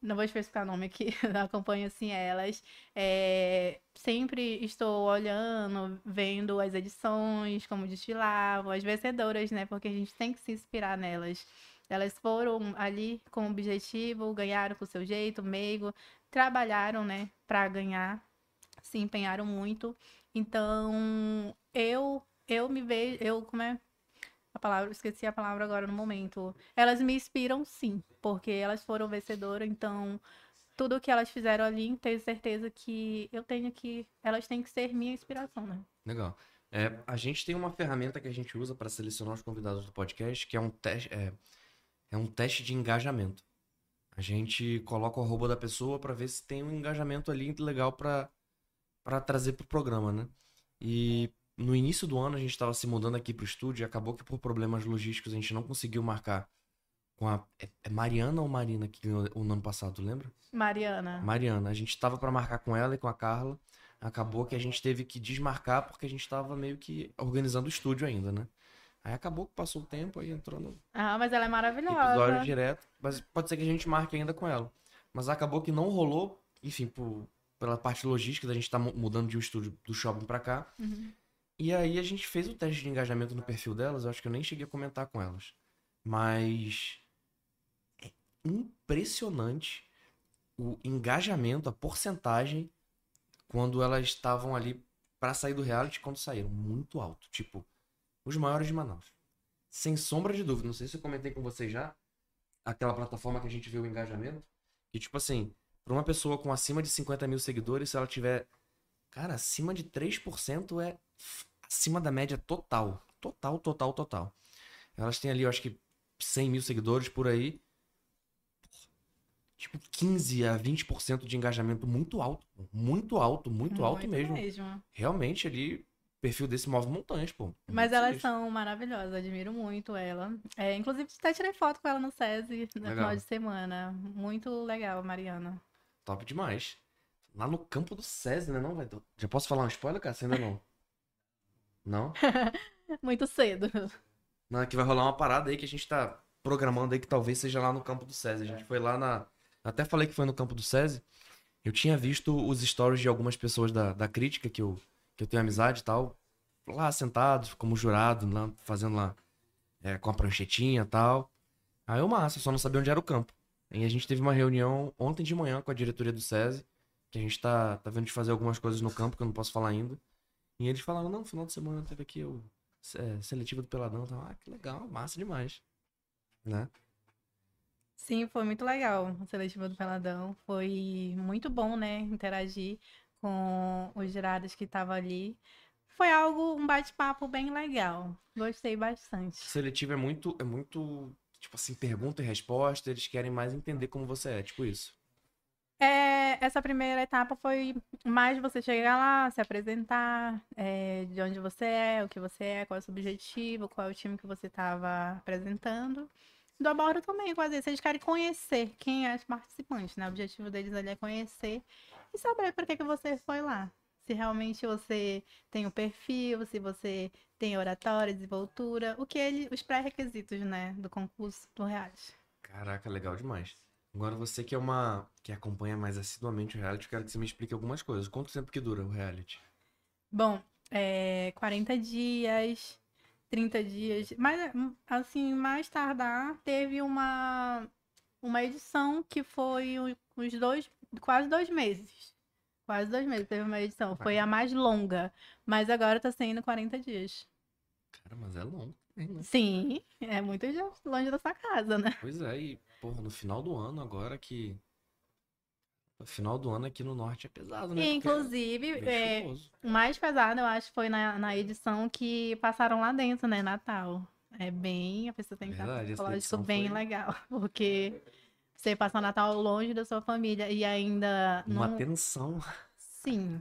Não vou especificar o nome aqui, eu acompanho, sim, elas. É, sempre estou olhando, vendo as edições, como desfilavam, as vencedoras, né, porque a gente tem que se inspirar nelas. Elas foram ali com o objetivo, ganharam com o seu jeito, meigo, trabalharam, né, para ganhar, se empenharam muito. Então, eu eu me vejo, eu como é a palavra, esqueci a palavra agora no momento. Elas me inspiram sim, porque elas foram vencedoras, então tudo que elas fizeram ali, tenho certeza que eu tenho que, elas têm que ser minha inspiração, né? Legal. É, a gente tem uma ferramenta que a gente usa para selecionar os convidados do podcast, que é um teste, é, é um teste de engajamento. A gente coloca o arroba da pessoa para ver se tem um engajamento ali legal para para trazer pro programa, né? E no início do ano a gente estava se mudando aqui pro estúdio e acabou que por problemas logísticos a gente não conseguiu marcar com a é, é Mariana ou Marina que ganhou o ano passado, lembra? Mariana. Mariana, a gente estava para marcar com ela e com a Carla. Acabou que a gente teve que desmarcar porque a gente estava meio que organizando o estúdio ainda, né? Aí acabou que passou o tempo, aí entrou no Ah, mas ela é maravilhosa. episódio direto. Mas pode ser que a gente marque ainda com ela. Mas acabou que não rolou, enfim, por, pela parte logística da gente tá mu- mudando de um estúdio do shopping pra cá. Uhum. E aí a gente fez o teste de engajamento no perfil delas, eu acho que eu nem cheguei a comentar com elas. Mas é impressionante o engajamento, a porcentagem quando elas estavam ali pra sair do reality quando saíram. Muito alto. Tipo, os maiores de Manaus. Sem sombra de dúvida. Não sei se eu comentei com vocês já. Aquela plataforma que a gente vê o engajamento. Que, tipo assim, pra uma pessoa com acima de 50 mil seguidores, se ela tiver. Cara, acima de 3% é acima da média total. Total, total, total. Elas têm ali, eu acho que 100 mil seguidores por aí. Tipo, 15 a 20% de engajamento muito alto. Muito alto, muito, alto mesmo. Realmente ali, perfil desse move montanhas, pô. Mas Muito elas são maravilhosas, admiro muito ela. É, inclusive, até tirei foto com ela no SESI no Legal. final de semana. Muito legal, Mariana. Top demais. Lá no campo do SESI, né? Não, vai. Já posso falar um spoiler, cara? Você ainda não? Não? Muito cedo. Não, é que vai rolar uma parada aí que a gente tá programando aí que talvez seja lá no campo do SESI. A gente foi lá na. Até falei que foi no campo do SESI. Eu tinha visto os stories de algumas pessoas da, da crítica que eu, que eu tenho amizade e tal. Lá sentados, como jurado, lá, fazendo lá é, com a pranchetinha e tal. Aí eu massa, só não sabia onde era o campo. E a gente teve uma reunião ontem de manhã com a diretoria do SESI, que a gente tá, tá vendo de fazer algumas coisas no campo que eu não posso falar ainda. E eles falaram, não, no final de semana teve aqui o é, seletivo do Peladão. Então, ah, que legal, massa demais. Né? Sim, foi muito legal o seletivo do Peladão. Foi muito bom, né? Interagir com os jurados que estavam ali. Foi algo, um bate-papo bem legal. Gostei bastante. Seletivo é muito, é muito, tipo assim, pergunta e resposta. Eles querem mais entender como você é, tipo isso. É, essa primeira etapa foi mais você chegar lá, se apresentar, é, de onde você é, o que você é, qual é o seu objetivo, qual é o time que você estava apresentando. Do abordo também, quase isso. Eles querem conhecer quem é os participantes, né? O objetivo deles ali é conhecer e saber por que, que você foi lá. Se realmente você tem o perfil, se você tem oratória, desenvoltura, o que ele, os pré-requisitos, né, do concurso do reality. Caraca, legal demais. Agora você que é uma. que acompanha mais assiduamente o reality, eu quero que você me explique algumas coisas. Quanto tempo que dura o reality? Bom, é 40 dias, 30 dias, mas assim, mais tardar, teve uma, uma edição que foi uns dois, quase dois meses. Quase dois meses teve uma edição. Foi a mais longa, mas agora tá sendo 40 dias. Cara, mas é longo né? Sim, é muito longe da sua casa, né? Pois é, e, porra, no final do ano agora que. No final do ano aqui no norte é pesado, né? E, inclusive, é é. O mais pesado, eu acho, foi na, na edição que passaram lá dentro, né? Natal. É bem. A pessoa tem que estar Verdade, essa psicológico bem foi- legal. Porque você passa o Natal longe da sua família e ainda Uma não. tensão. Sim.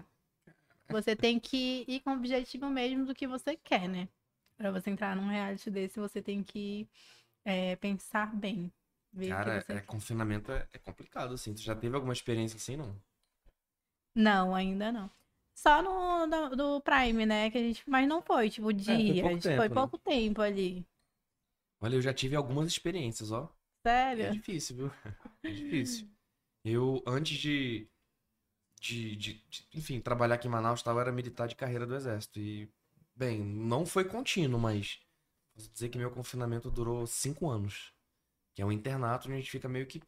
Você tem que ir com o objetivo mesmo do que você quer, né? Pra você entrar num reality desse, você tem que é, pensar bem. Cara, é, confinamento é, é complicado, assim. Tu já teve alguma experiência assim, não? Não, ainda não. Só no do, do Prime, né? Que a gente, mas não foi, tipo, dias. pouco tempo, foi né? pouco tempo ali. Olha, eu já tive algumas experiências, ó. É Sério? difícil, viu? É difícil. Eu, antes de, de, de- de, enfim, trabalhar aqui em Manaus, tal, eu era militar de carreira do Exército. E, bem, não foi contínuo, mas posso dizer que meu confinamento durou cinco anos. Que é um internato onde a gente fica meio que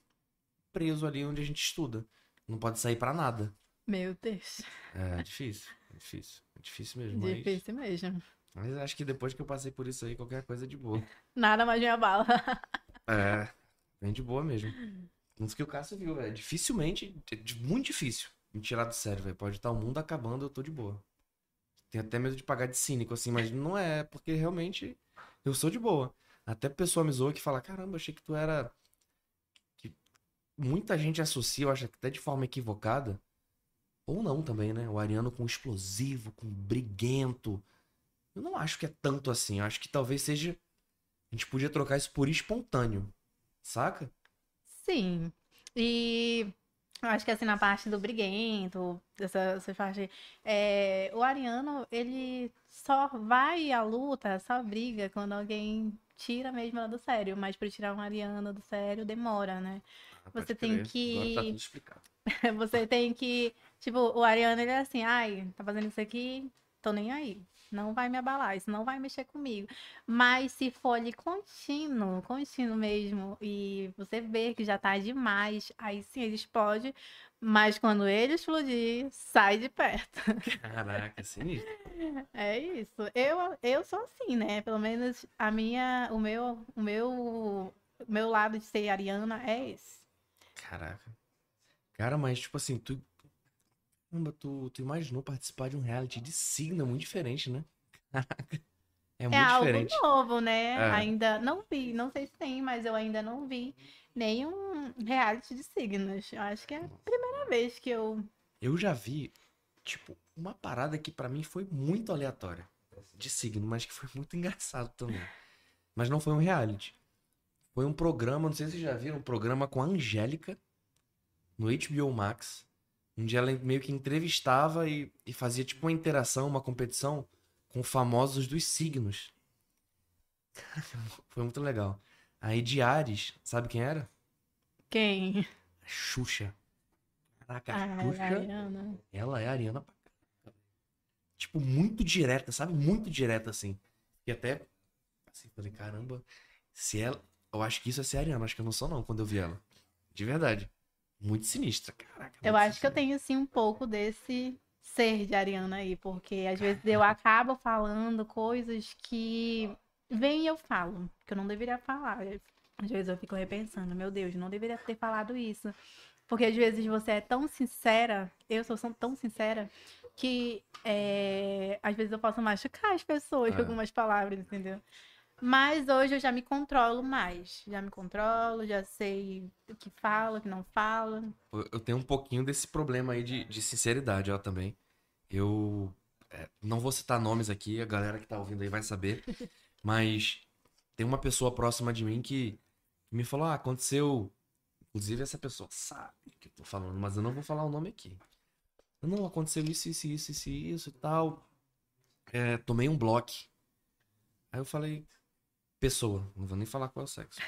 preso ali onde a gente estuda. Não pode sair pra nada. Meu Deus. É difícil, é difícil. É difícil mesmo, mas, Difícil mesmo. mas acho que depois que eu passei por isso aí, qualquer coisa é de boa. Nada mais me abala. É, bem de boa mesmo. Isso que o Cássio viu, velho. Dificilmente, é muito difícil me tirar do sério, velho. Pode estar o mundo acabando, eu tô de boa. Tenho até medo de pagar de cínico, assim, mas não é, porque realmente eu sou de boa. Até pessoa me zoa que fala, caramba, achei que tu era. Que muita gente associa, eu acho que até de forma equivocada. Ou não também, né? O ariano com explosivo, com briguento. Eu não acho que é tanto assim. Eu acho que talvez seja. A gente podia trocar isso por espontâneo. Saca? Sim. E eu acho que assim, na parte do briguento, dessa, essa parte, é, o Ariano, ele só vai à luta, só briga quando alguém tira mesmo ela do sério. Mas pra tirar um Ariano do sério demora, né? Ah, Você tem crer. que- Agora tá tudo explicado. Você tem que. Tipo, o Ariano, ele é assim, ai, tá fazendo isso aqui, tô nem aí. Não vai me abalar, isso não vai mexer comigo. Mas se for ali contínuo, contínuo mesmo, e você ver que já tá demais, aí sim ele explode. Mas quando ele explodir, sai de perto. Caraca, sinistro. É isso. Eu, eu sou assim, né? Pelo menos a minha, o meu, o meu, o meu lado de ser ariana é esse. Caraca. Cara, mas tipo assim, tu. Caramba, tu, tu imaginou participar de um reality de signo muito diferente, né? Caraca. É É muito algo diferente. novo, né? É. Ainda não vi, não sei se tem, mas eu ainda não vi nenhum reality de signos. Eu acho que é a primeira vez que eu. Eu já vi, tipo, uma parada que pra mim foi muito aleatória. De signo, mas que foi muito engraçado também. Mas não foi um reality. Foi um programa, não sei se vocês já viram, um programa com a Angélica no HBO Max. Onde ela meio que entrevistava e, e fazia tipo uma interação, uma competição com famosos dos signos. Foi muito legal. Aí de Ares, sabe quem era? Quem? A Xuxa. Caraca, a Ah, Xuxa. Ariana. Ela é a Ariana pra. Tipo, muito direta, sabe? Muito direta, assim. E até, assim, falei, caramba, se ela... Eu acho que isso é ser Ariana, acho que eu não sou não, quando eu vi ela. De verdade. Muito sinistra, caraca. Eu acho que eu sinistra. tenho, assim, um pouco desse ser de Ariana aí, porque às vezes eu acabo falando coisas que vem e eu falo, que eu não deveria falar. Às vezes eu fico repensando, meu Deus, não deveria ter falado isso. Porque às vezes você é tão sincera, eu sou tão sincera, que é, às vezes eu posso machucar as pessoas com É. algumas palavras, entendeu? Mas hoje eu já me controlo mais. Já me controlo, já sei o que falo, o que não falo. Eu- tenho um pouquinho desse problema aí de, de sinceridade, ó, também. Eu é, não vou citar nomes aqui, a galera que tá ouvindo aí vai saber. Mas tem uma pessoa próxima de mim que me falou: ah, aconteceu. Inclusive, essa pessoa sabe o que eu tô falando, mas eu não vou falar o nome aqui. Não, aconteceu isso, isso, isso, isso, isso e tal. É, tomei um bloco. Aí eu falei, pessoa, não vou nem falar qual é o sexo.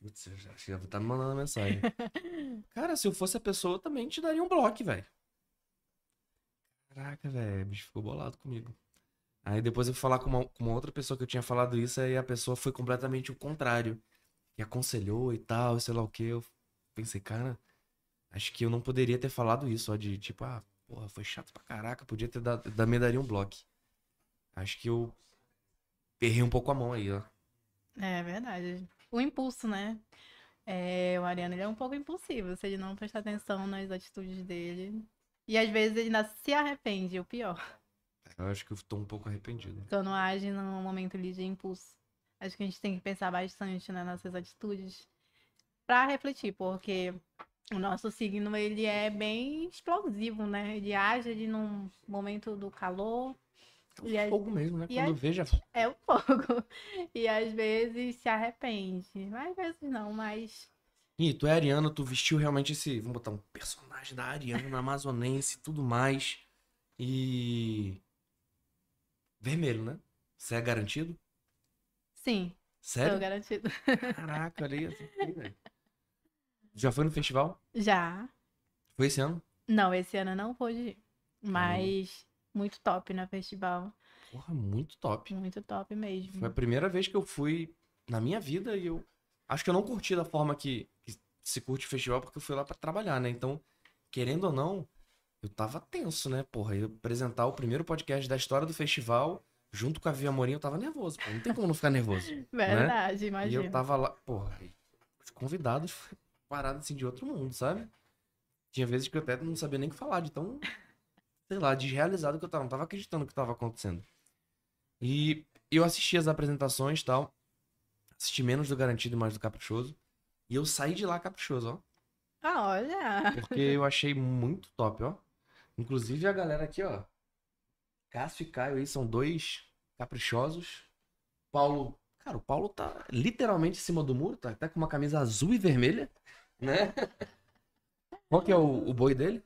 Putz, eu já, já tá me mandando mensagem. Cara, se eu fosse a pessoa, eu também te daria um bloco, velho. Caraca, velho, o bicho ficou bolado comigo. Aí depois eu fui falar com uma, com uma outra pessoa que eu tinha falado isso, aí a pessoa foi completamente o contrário. E aconselhou e tal, sei lá o que. Eu pensei, cara, acho que eu não poderia ter falado isso, ó, de tipo, ah, porra, foi chato pra caraca, podia ter dado, também daria um bloco. Acho que eu errei um pouco a mão aí, ó. É verdade. O impulso, né? É, o Ariano ele é um pouco impulsivo, se ele não prestar atenção nas atitudes dele. E às vezes ele ainda se arrepende, o pior. Eu acho que eu tô um pouco arrependido. Quando age num momento ali de impulso. Acho que a gente tem que pensar bastante né, nessas atitudes pra refletir, porque o nosso signo ele é bem explosivo, né? Ele age ali num momento do calor. E É às- fogo mesmo, né? e Quando veja. É um pouco. E às vezes se arrepende. Mas às vezes não, mas. Ih, tu é ariano, tu vestiu realmente esse. Vamos botar um personagem da Ariana amazonense e tudo mais. E. Vermelho, né? Você é garantido? Sim, Sério? tô garantido. Caraca, olha isso. Já foi no festival? Já. Foi esse ano? Não, esse ano eu não pude ir. Mas muito top no festival. Porra, muito top. Muito top mesmo. Foi a primeira vez que eu fui na minha vida e eu acho que eu não curti da forma que, que se curte festival porque eu fui lá pra trabalhar, né? Então, querendo ou não, eu tava tenso, né? Porra, eu apresentar o primeiro podcast da história do festival junto com a Via Morim, eu tava nervoso, pô. Não tem como não ficar nervoso. Verdade, E imagina. eu tava lá, porra, e os convidados parados assim de outro mundo, sabe? Tinha vezes que eu até não sabia nem o que falar, de tão, sei lá, desrealizado que eu tava. Não tava acreditando que tava acontecendo. E eu assisti as apresentações e tal. Assisti menos do Garantido e mais do Caprichoso. E eu saí de lá caprichoso, ó. Ah, olha. Porque eu achei muito top, ó. Inclusive a galera aqui, ó. Cássio e Caio aí são dois caprichosos. Paulo. Cara, o Paulo tá literalmente em cima do muro, tá até com uma camisa azul e vermelha, né? Qual que é o, o boi dele?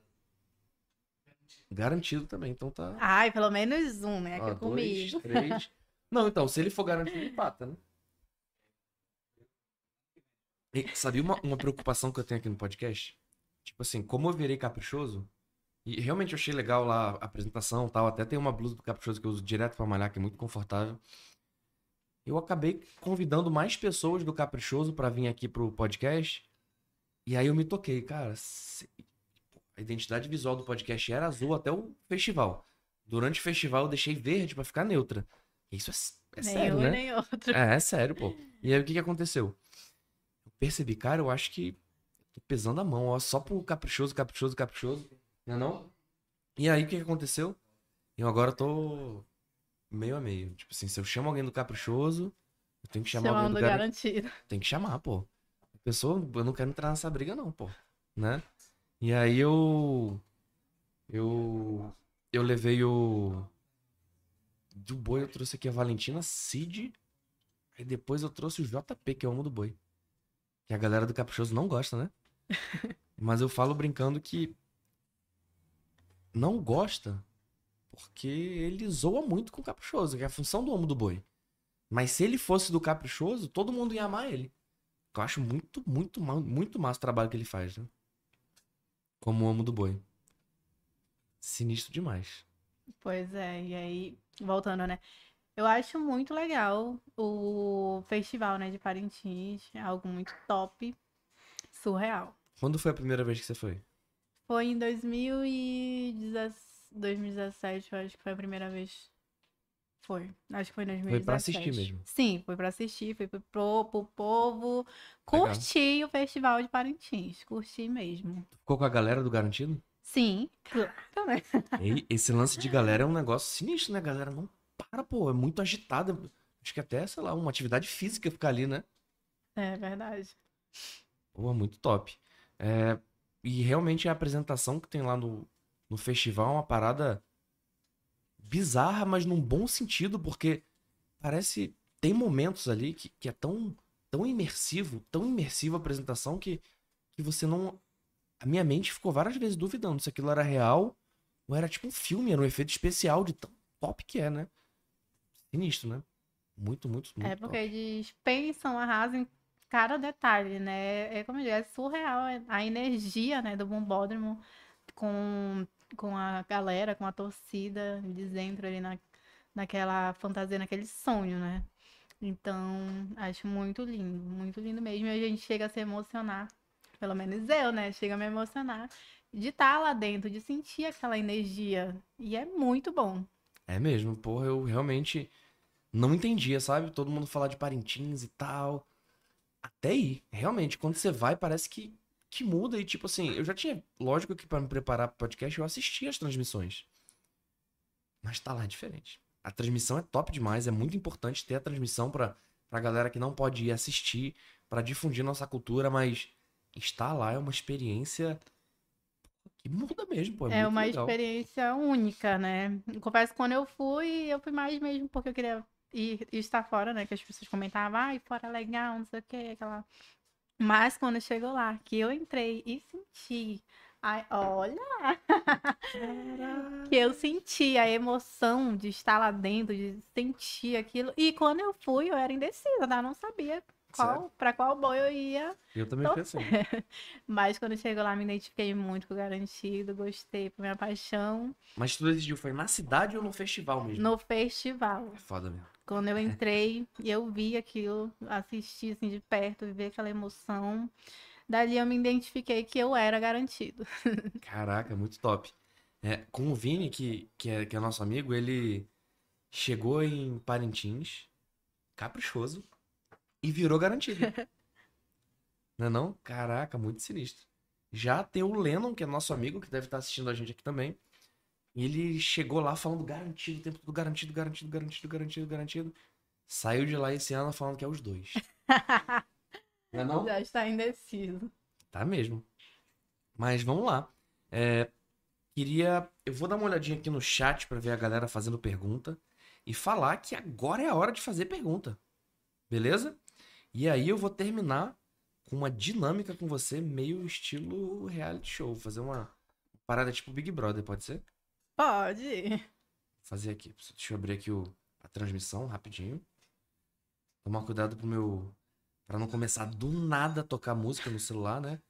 Garantido também, então tá. Ai, pelo menos um, né? Que ó, eu comi. dois, três. Não, então, se ele for garantido, empata, né? E, sabia uma, uma preocupação que eu tenho aqui no podcast? Tipo assim, como eu virei caprichoso, e realmente eu achei legal lá a apresentação e tal, até tem uma blusa do caprichoso que eu uso direto pra malhar, que é muito confortável. Eu acabei convidando mais pessoas do caprichoso pra vir aqui pro podcast, e aí eu me toquei, cara, se- a identidade visual do podcast era azul até o festival. Durante o festival eu deixei verde pra ficar neutra. Isso é, é nem sério, um né? nem outro. É, é sério, pô. E aí o que que aconteceu? Eu percebi, cara, eu acho que tô pesando a mão, ó, só pro caprichoso, caprichoso, caprichoso. Não é não? E aí o que que aconteceu? Eu agora tô meio a meio. Tipo assim, se eu chamo alguém do caprichoso, eu tenho que chamar alguém Chamando do garan... garantido. Tem que chamar, pô. A pessoa, eu não quero entrar nessa briga não, pô. Né? E aí eu eu eu levei o do boi eu trouxe aqui a Valentina Cid. Aí depois eu trouxe o JP, que é o amo do boi. Que a galera do Caprichoso não gosta, né? Mas eu falo brincando que não gosta porque ele zoa muito com o Caprichoso, que é a função do amo do boi. Mas se ele fosse do Caprichoso, todo mundo ia amar ele. Eu acho muito, muito, muito massa o trabalho que ele faz, né? Como o amo do boi. Sinistro demais. Pois é, e aí, voltando, né? Eu acho muito legal o festival, né, de Parintins. É algo muito top, surreal. Quando foi a primeira vez que você foi? Foi em 2017, 2017, eu acho que foi a primeira vez. Foi. Acho que foi em 2017. Foi pra assistir mesmo. Sim, foi pra assistir, foi pro, pro, povo curtir o festival de Parintins. Curtir mesmo. Ficou com a galera do Garantido? Sim, claro, né? E esse lance de galera é um negócio sinistro, né? A galera não para, pô. É muito agitada. Acho que até, sei lá, uma atividade física ficar ali, né? É verdade. Pô, muito top. É, e realmente a apresentação que tem lá no, no festival é uma parada bizarra, mas num bom sentido, porque parece. Tem momentos ali que, que é tão, tão imersivo, tão imersiva a apresentação que, que você não. A minha mente ficou várias vezes duvidando se aquilo era real ou era tipo um filme, era um efeito especial de tão top que é, né? Sinistro, né? Muito, muito, muito É porque top. eles pensam, arrasam em cada detalhe, né? É como eu digo, é surreal a energia, né, do Bombódromo com, com a galera, com a torcida, eles entram ali na, naquela fantasia, naquele sonho, né? Então, acho muito lindo, muito lindo mesmo. E a gente chega a se emocionar, pelo menos eu, né? Chega a me emocionar de estar lá dentro, de sentir aquela energia. E é muito bom. É mesmo, porra, eu realmente não entendia, sabe? Todo mundo falar de Parintins e tal. Até aí, realmente, quando você vai, parece que, que muda. E tipo assim, eu já tinha. Lógico que pra me preparar pro podcast, eu assisti as transmissões. Mas tá lá diferente. A transmissão é top demais, é muito importante ter a transmissão pra, pra galera que não pode ir assistir, pra difundir nossa cultura, mas estar lá é uma experiência que muda mesmo, pô. É, É uma legal. experiência única, né? Confesso que quando eu fui, eu fui mais mesmo porque eu queria ir, ir estar fora, né? Que as pessoas comentavam, ai, fora é legal, não sei o que, aquela. Mas quando chegou lá, que eu entrei e senti Ai, olha! que eu senti a emoção de estar lá dentro, de sentir aquilo. E quando eu fui, eu era indecisa, tá? Não sabia qual, pra qual boy eu ia. Eu também fui assim. Mas quando chegou lá, me identifiquei muito com o garantido, gostei por minha paixão Mas tu decidiu, foi na cidade ou no festival mesmo? no festival. É foda mesmo. Quando eu entrei e eu vi aquilo, assisti assim de perto, vi aquela emoção. Dali eu me identifiquei que eu era garantido. Caraca, muito top. É, com o Vini, que, que, é, que é nosso amigo, ele chegou em Parintins, caprichoso, e virou garantido. não é não? Caraca, muito sinistro. Já tem o Lennon, que é nosso amigo, que deve estar assistindo a gente aqui também. E ele chegou lá falando garantido, o tempo todo garantido, garantido, garantido, garantido, garantido. Saiu de lá esse ano falando que é os dois. não é não? Já está indeciso. Tá mesmo. Mas vamos lá. É, queria. Eu vou dar uma olhadinha aqui no chat pra ver a galera fazendo pergunta. E falar que agora é a hora de fazer pergunta. Beleza? E aí eu vou terminar com uma dinâmica com você, meio estilo reality show. Fazer uma parada tipo Big Brother, pode ser? Pode. fazer aqui. Deixa eu abrir aqui o, a transmissão rapidinho. Tomar cuidado pro meu. Pra não começar do nada a tocar música no celular, né?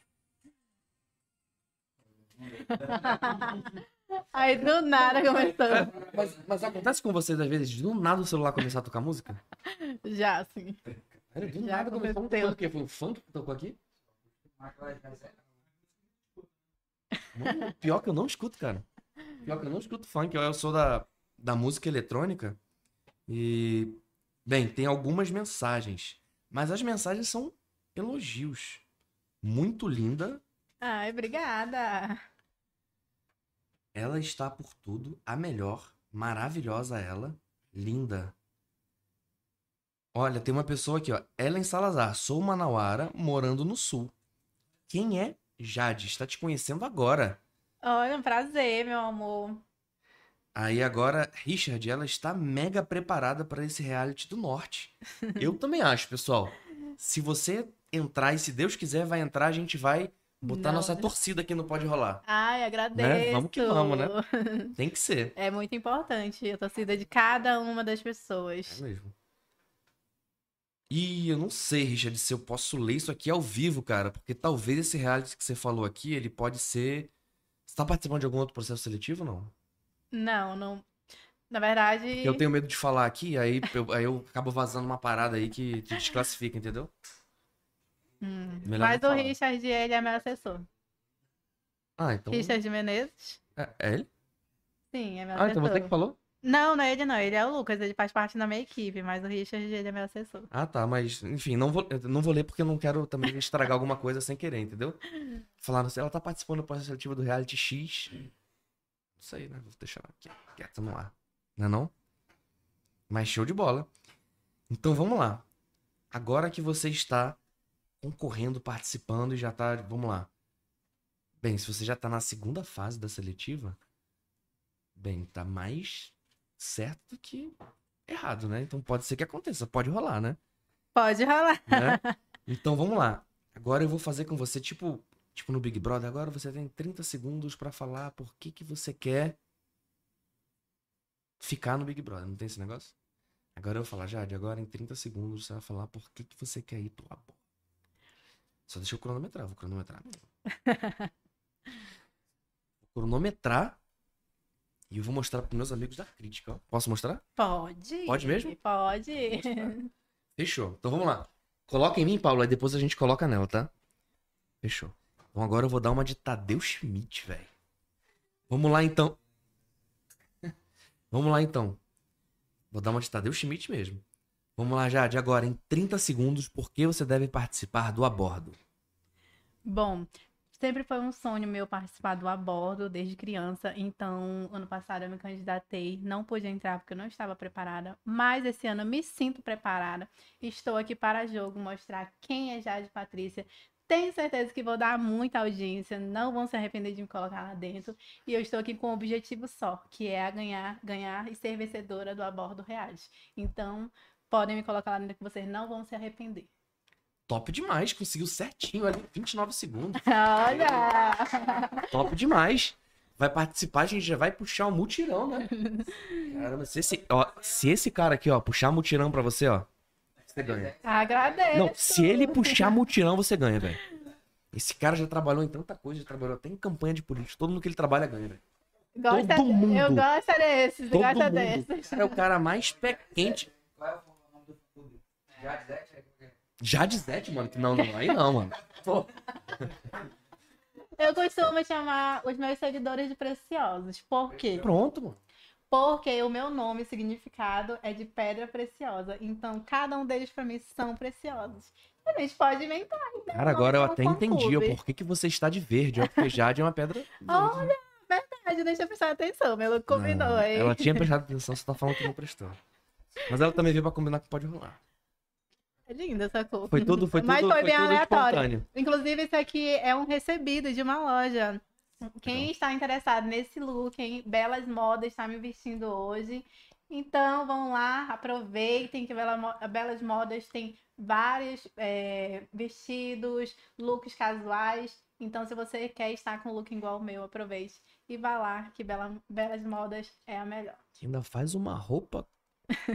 Aí do nada começou. Mas, mas acontece com vocês às vezes, do nada o celular começar a tocar música? Já, sim. Sério, do Já nada começou a aconteceu. tocar o quê? Foi o funk que tocou aqui? Mano, pior que eu não escuto, cara. Pior que eu não escuto funk. Eu sou da, da música eletrônica. E. Bem, tem algumas mensagens. Mas as mensagens são elogios. Muito linda. Ai, obrigada. Ela está por tudo. A melhor. Maravilhosa ela. Linda. Olha, tem uma pessoa aqui, ó. Ellen Salazar. Sou manauara, morando no sul. Quem é Jade? Está te conhecendo agora. Olha, um prazer, meu amor. Aí agora, Richard, ela está mega preparada para esse reality do norte. Eu também acho, pessoal. Se você entrar e se Deus quiser vai entrar, a gente vai botar Não, nossa né? torcida aqui no Pode Rolar. Ai, agradeço. Né? Vamos que vamos, né? Tem que ser. É muito importante a torcida de cada uma das pessoas. É mesmo. E eu não sei, Richard, se eu posso ler isso aqui ao vivo, cara, porque talvez esse reality que você falou aqui, ele pode ser. Você tá participando de algum outro processo seletivo ou não? Não, não. Na verdade, Porque eu tenho medo de falar aqui, aí eu, aí eu acabo vazando uma parada aí que te desclassifica, entendeu? Hum. Mas o. Richard, ele é meu assessor. Ah, então. Richard Menezes? É, é ele? Sim, é meu Ah, assessor. então você que falou? Não, não é ele não, ele é o Lucas, ele faz parte da minha equipe, mas o Richard, ele é meu assessor. Ah, tá, mas enfim, não vou, não vou ler porque eu não quero também estragar alguma coisa sem querer, entendeu? Falaram assim, ela tá participando do processo seletivo do reality X. Não sei, né? Vou deixar aqui, quieto no ar. Não é não? Mas show de bola. Então vamos lá. Agora que você está concorrendo, participando e já tá. Vamos lá. Bem, se você já tá na segunda fase da seletiva, bem, tá mais certo do que errado, né? Então pode ser que aconteça, pode rolar, né? Pode rolar. né? Então vamos lá. Agora eu vou fazer com você, tipo, tipo no Big Brother, agora você tem 30 segundos pra falar por que que você quer ficar no Big Brother. Não tem esse negócio? Agora eu vou falar, Jade, agora em 30 segundos você vai falar por que que você quer ir pro labor. Só deixa eu cronometrar, vou cronometrar mesmo. cronometrar e eu vou mostrar pros meus amigos da crítica, ó. Posso mostrar? Pode. Pode mesmo? Pode. Fechou. Então vamos lá. Coloca em mim, Paulo, aí depois a gente coloca nela, tá? Fechou. Então agora eu vou dar uma de Tadeu Schmidt, velho. Vamos lá então. Vamos lá então. Vou dar uma de Tadeu Schmidt mesmo. Vamos lá, Jade, agora em 30 segundos, por que você deve participar do abordo? Bom, sempre foi um sonho meu participar do abordo desde criança. Então, ano passado eu me candidatei, não pude entrar porque eu não estava preparada, mas esse ano eu me sinto preparada. Estou aqui para jogo mostrar quem é Jade Patrícia. Tenho certeza que vou dar muita audiência, não vão se arrepender de me colocar lá dentro. E eu estou aqui com um objetivo só, que é a ganhar, ganhar e ser vencedora do abordo reality. Então, podem me colocar lá dentro que vocês não vão se arrepender. Top demais. Conseguiu certinho ali, 29 segundos. Olha! Top demais. Vai participar, a gente já vai puxar o mutirão, né? Caramba, se esse, ó, se esse cara aqui, ó, puxar mutirão pra você, ó, você ganha. Agradeço. Não, se ele puxar mutirão, você ganha, velho. Esse cara já trabalhou em tanta coisa, já trabalhou até em campanha de política. Todo mundo que ele trabalha ganha, velho. Gosta- todo mundo. Eu gosto desses, Todo gosto mundo. desses. O cara é o cara mais pé quente. Jadizete, mano. que Não, não, aí não, mano. Pô, Eu costumo chamar os meus seguidores de preciosos. Por quê? pronto, mano. Porque o meu nome, significado, é de pedra preciosa. Então, cada um deles, pra mim, são preciosos. A gente pode inventar. então, Cara, agora eu até entendi ó, clube. por que, você está de verde, ó. Porque Jade é uma pedra. Olha, verdade, deixa eu prestar atenção. Meu combinou, Não, hein? Ela tinha prestado atenção, você tá falando que não prestou. Mas ela também veio pra combinar que pode rolar. É linda essa cor. Foi tudo, foi tudo, Mas foi, foi bem tudo aleatório. espontâneo. Inclusive, esse aqui é um recebido de uma loja. Quem está interessado nesse look, hein? Belas Modas está me vestindo hoje. Então, vão lá, aproveitem que Belas Modas tem vários é, vestidos, looks casuais. Então, se você quer estar com um look igual o meu, aproveite. E vá lá, que Bela- Belas Modas é a melhor. Que ainda faz uma roupa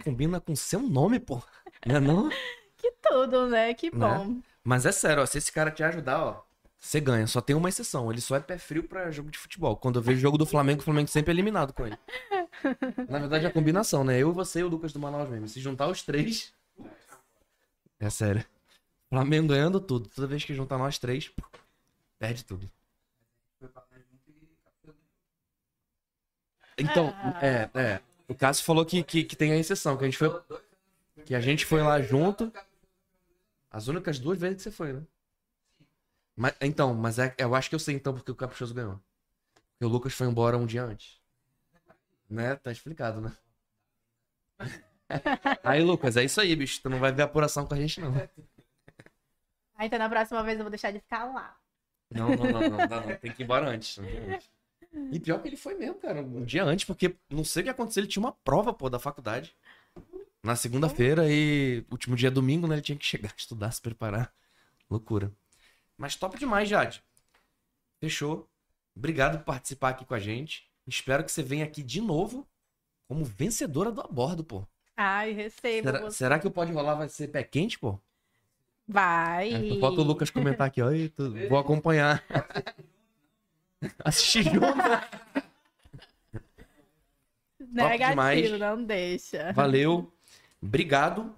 combina com seu nome, pô. Não é não? Que tudo, né? Que Né? bom. Mas é sério, ó, se esse cara te ajudar, ó, você ganha. Só tem uma exceção, ele só é pé frio pra jogo de futebol. Quando eu vejo jogo do Flamengo, o Flamengo sempre é eliminado com ele. Na verdade é a combinação, né? Eu, você e o Lucas do Manaus mesmo. Se juntar os três... É sério. Flamengo ganhando tudo. Toda vez que juntar nós três, perde tudo. Então, é, é. O Cássio falou que, que, que tem a exceção, que a gente foi. Que a gente foi lá junto. As únicas duas vezes que você foi, né? Mas, então, mas é, eu acho que eu sei então porque o Caprichoso ganhou. Porque o Lucas foi embora um dia antes. Né? Tá explicado, né? Aí, Lucas, é isso aí, bicho. Tu não vai ver apuração com a gente, não. Ah, então, na próxima vez eu vou deixar de ficar lá. Não, não, não, não, dá não. Tem que ir embora antes. E pior que ele foi mesmo, cara. Um dia antes, porque não sei o que aconteceu. Ele tinha uma prova, pô, da faculdade. Na segunda-feira e último dia domingo, né? Ele tinha que chegar, estudar, se preparar. Loucura. Mas top demais, Jade. Fechou. Obrigado por participar aqui com a gente. Espero que você venha aqui de novo como vencedora do abordo, pô. Ai, recebo. Será, será que o Pode Rolar vai ser pé quente, pô? Vai. É, Falta o Lucas comentar aqui, ó. Eita, vou acompanhar. Assistir junto. Negativo, não deixa. Valeu. Obrigado.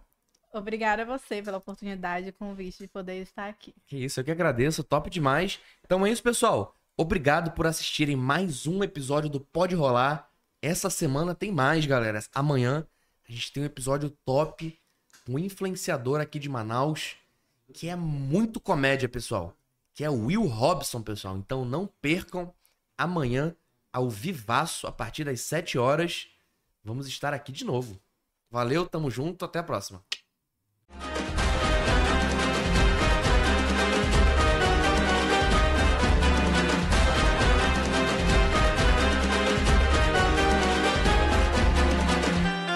Obrigada a você pela oportunidade e convite de poder estar aqui. Que isso, eu que agradeço. Top demais. Então é isso, pessoal. Obrigado por assistirem mais um episódio do Pode Rolar. Essa semana tem mais, galera. Amanhã a gente tem um episódio top com um influenciador aqui de Manaus que é muito comédia, pessoal. Que é o Will Robson, pessoal. Então não percam amanhã ao vivaço a partir das 7 horas. Vamos estar aqui de novo. Valeu, tamo junto, até a próxima.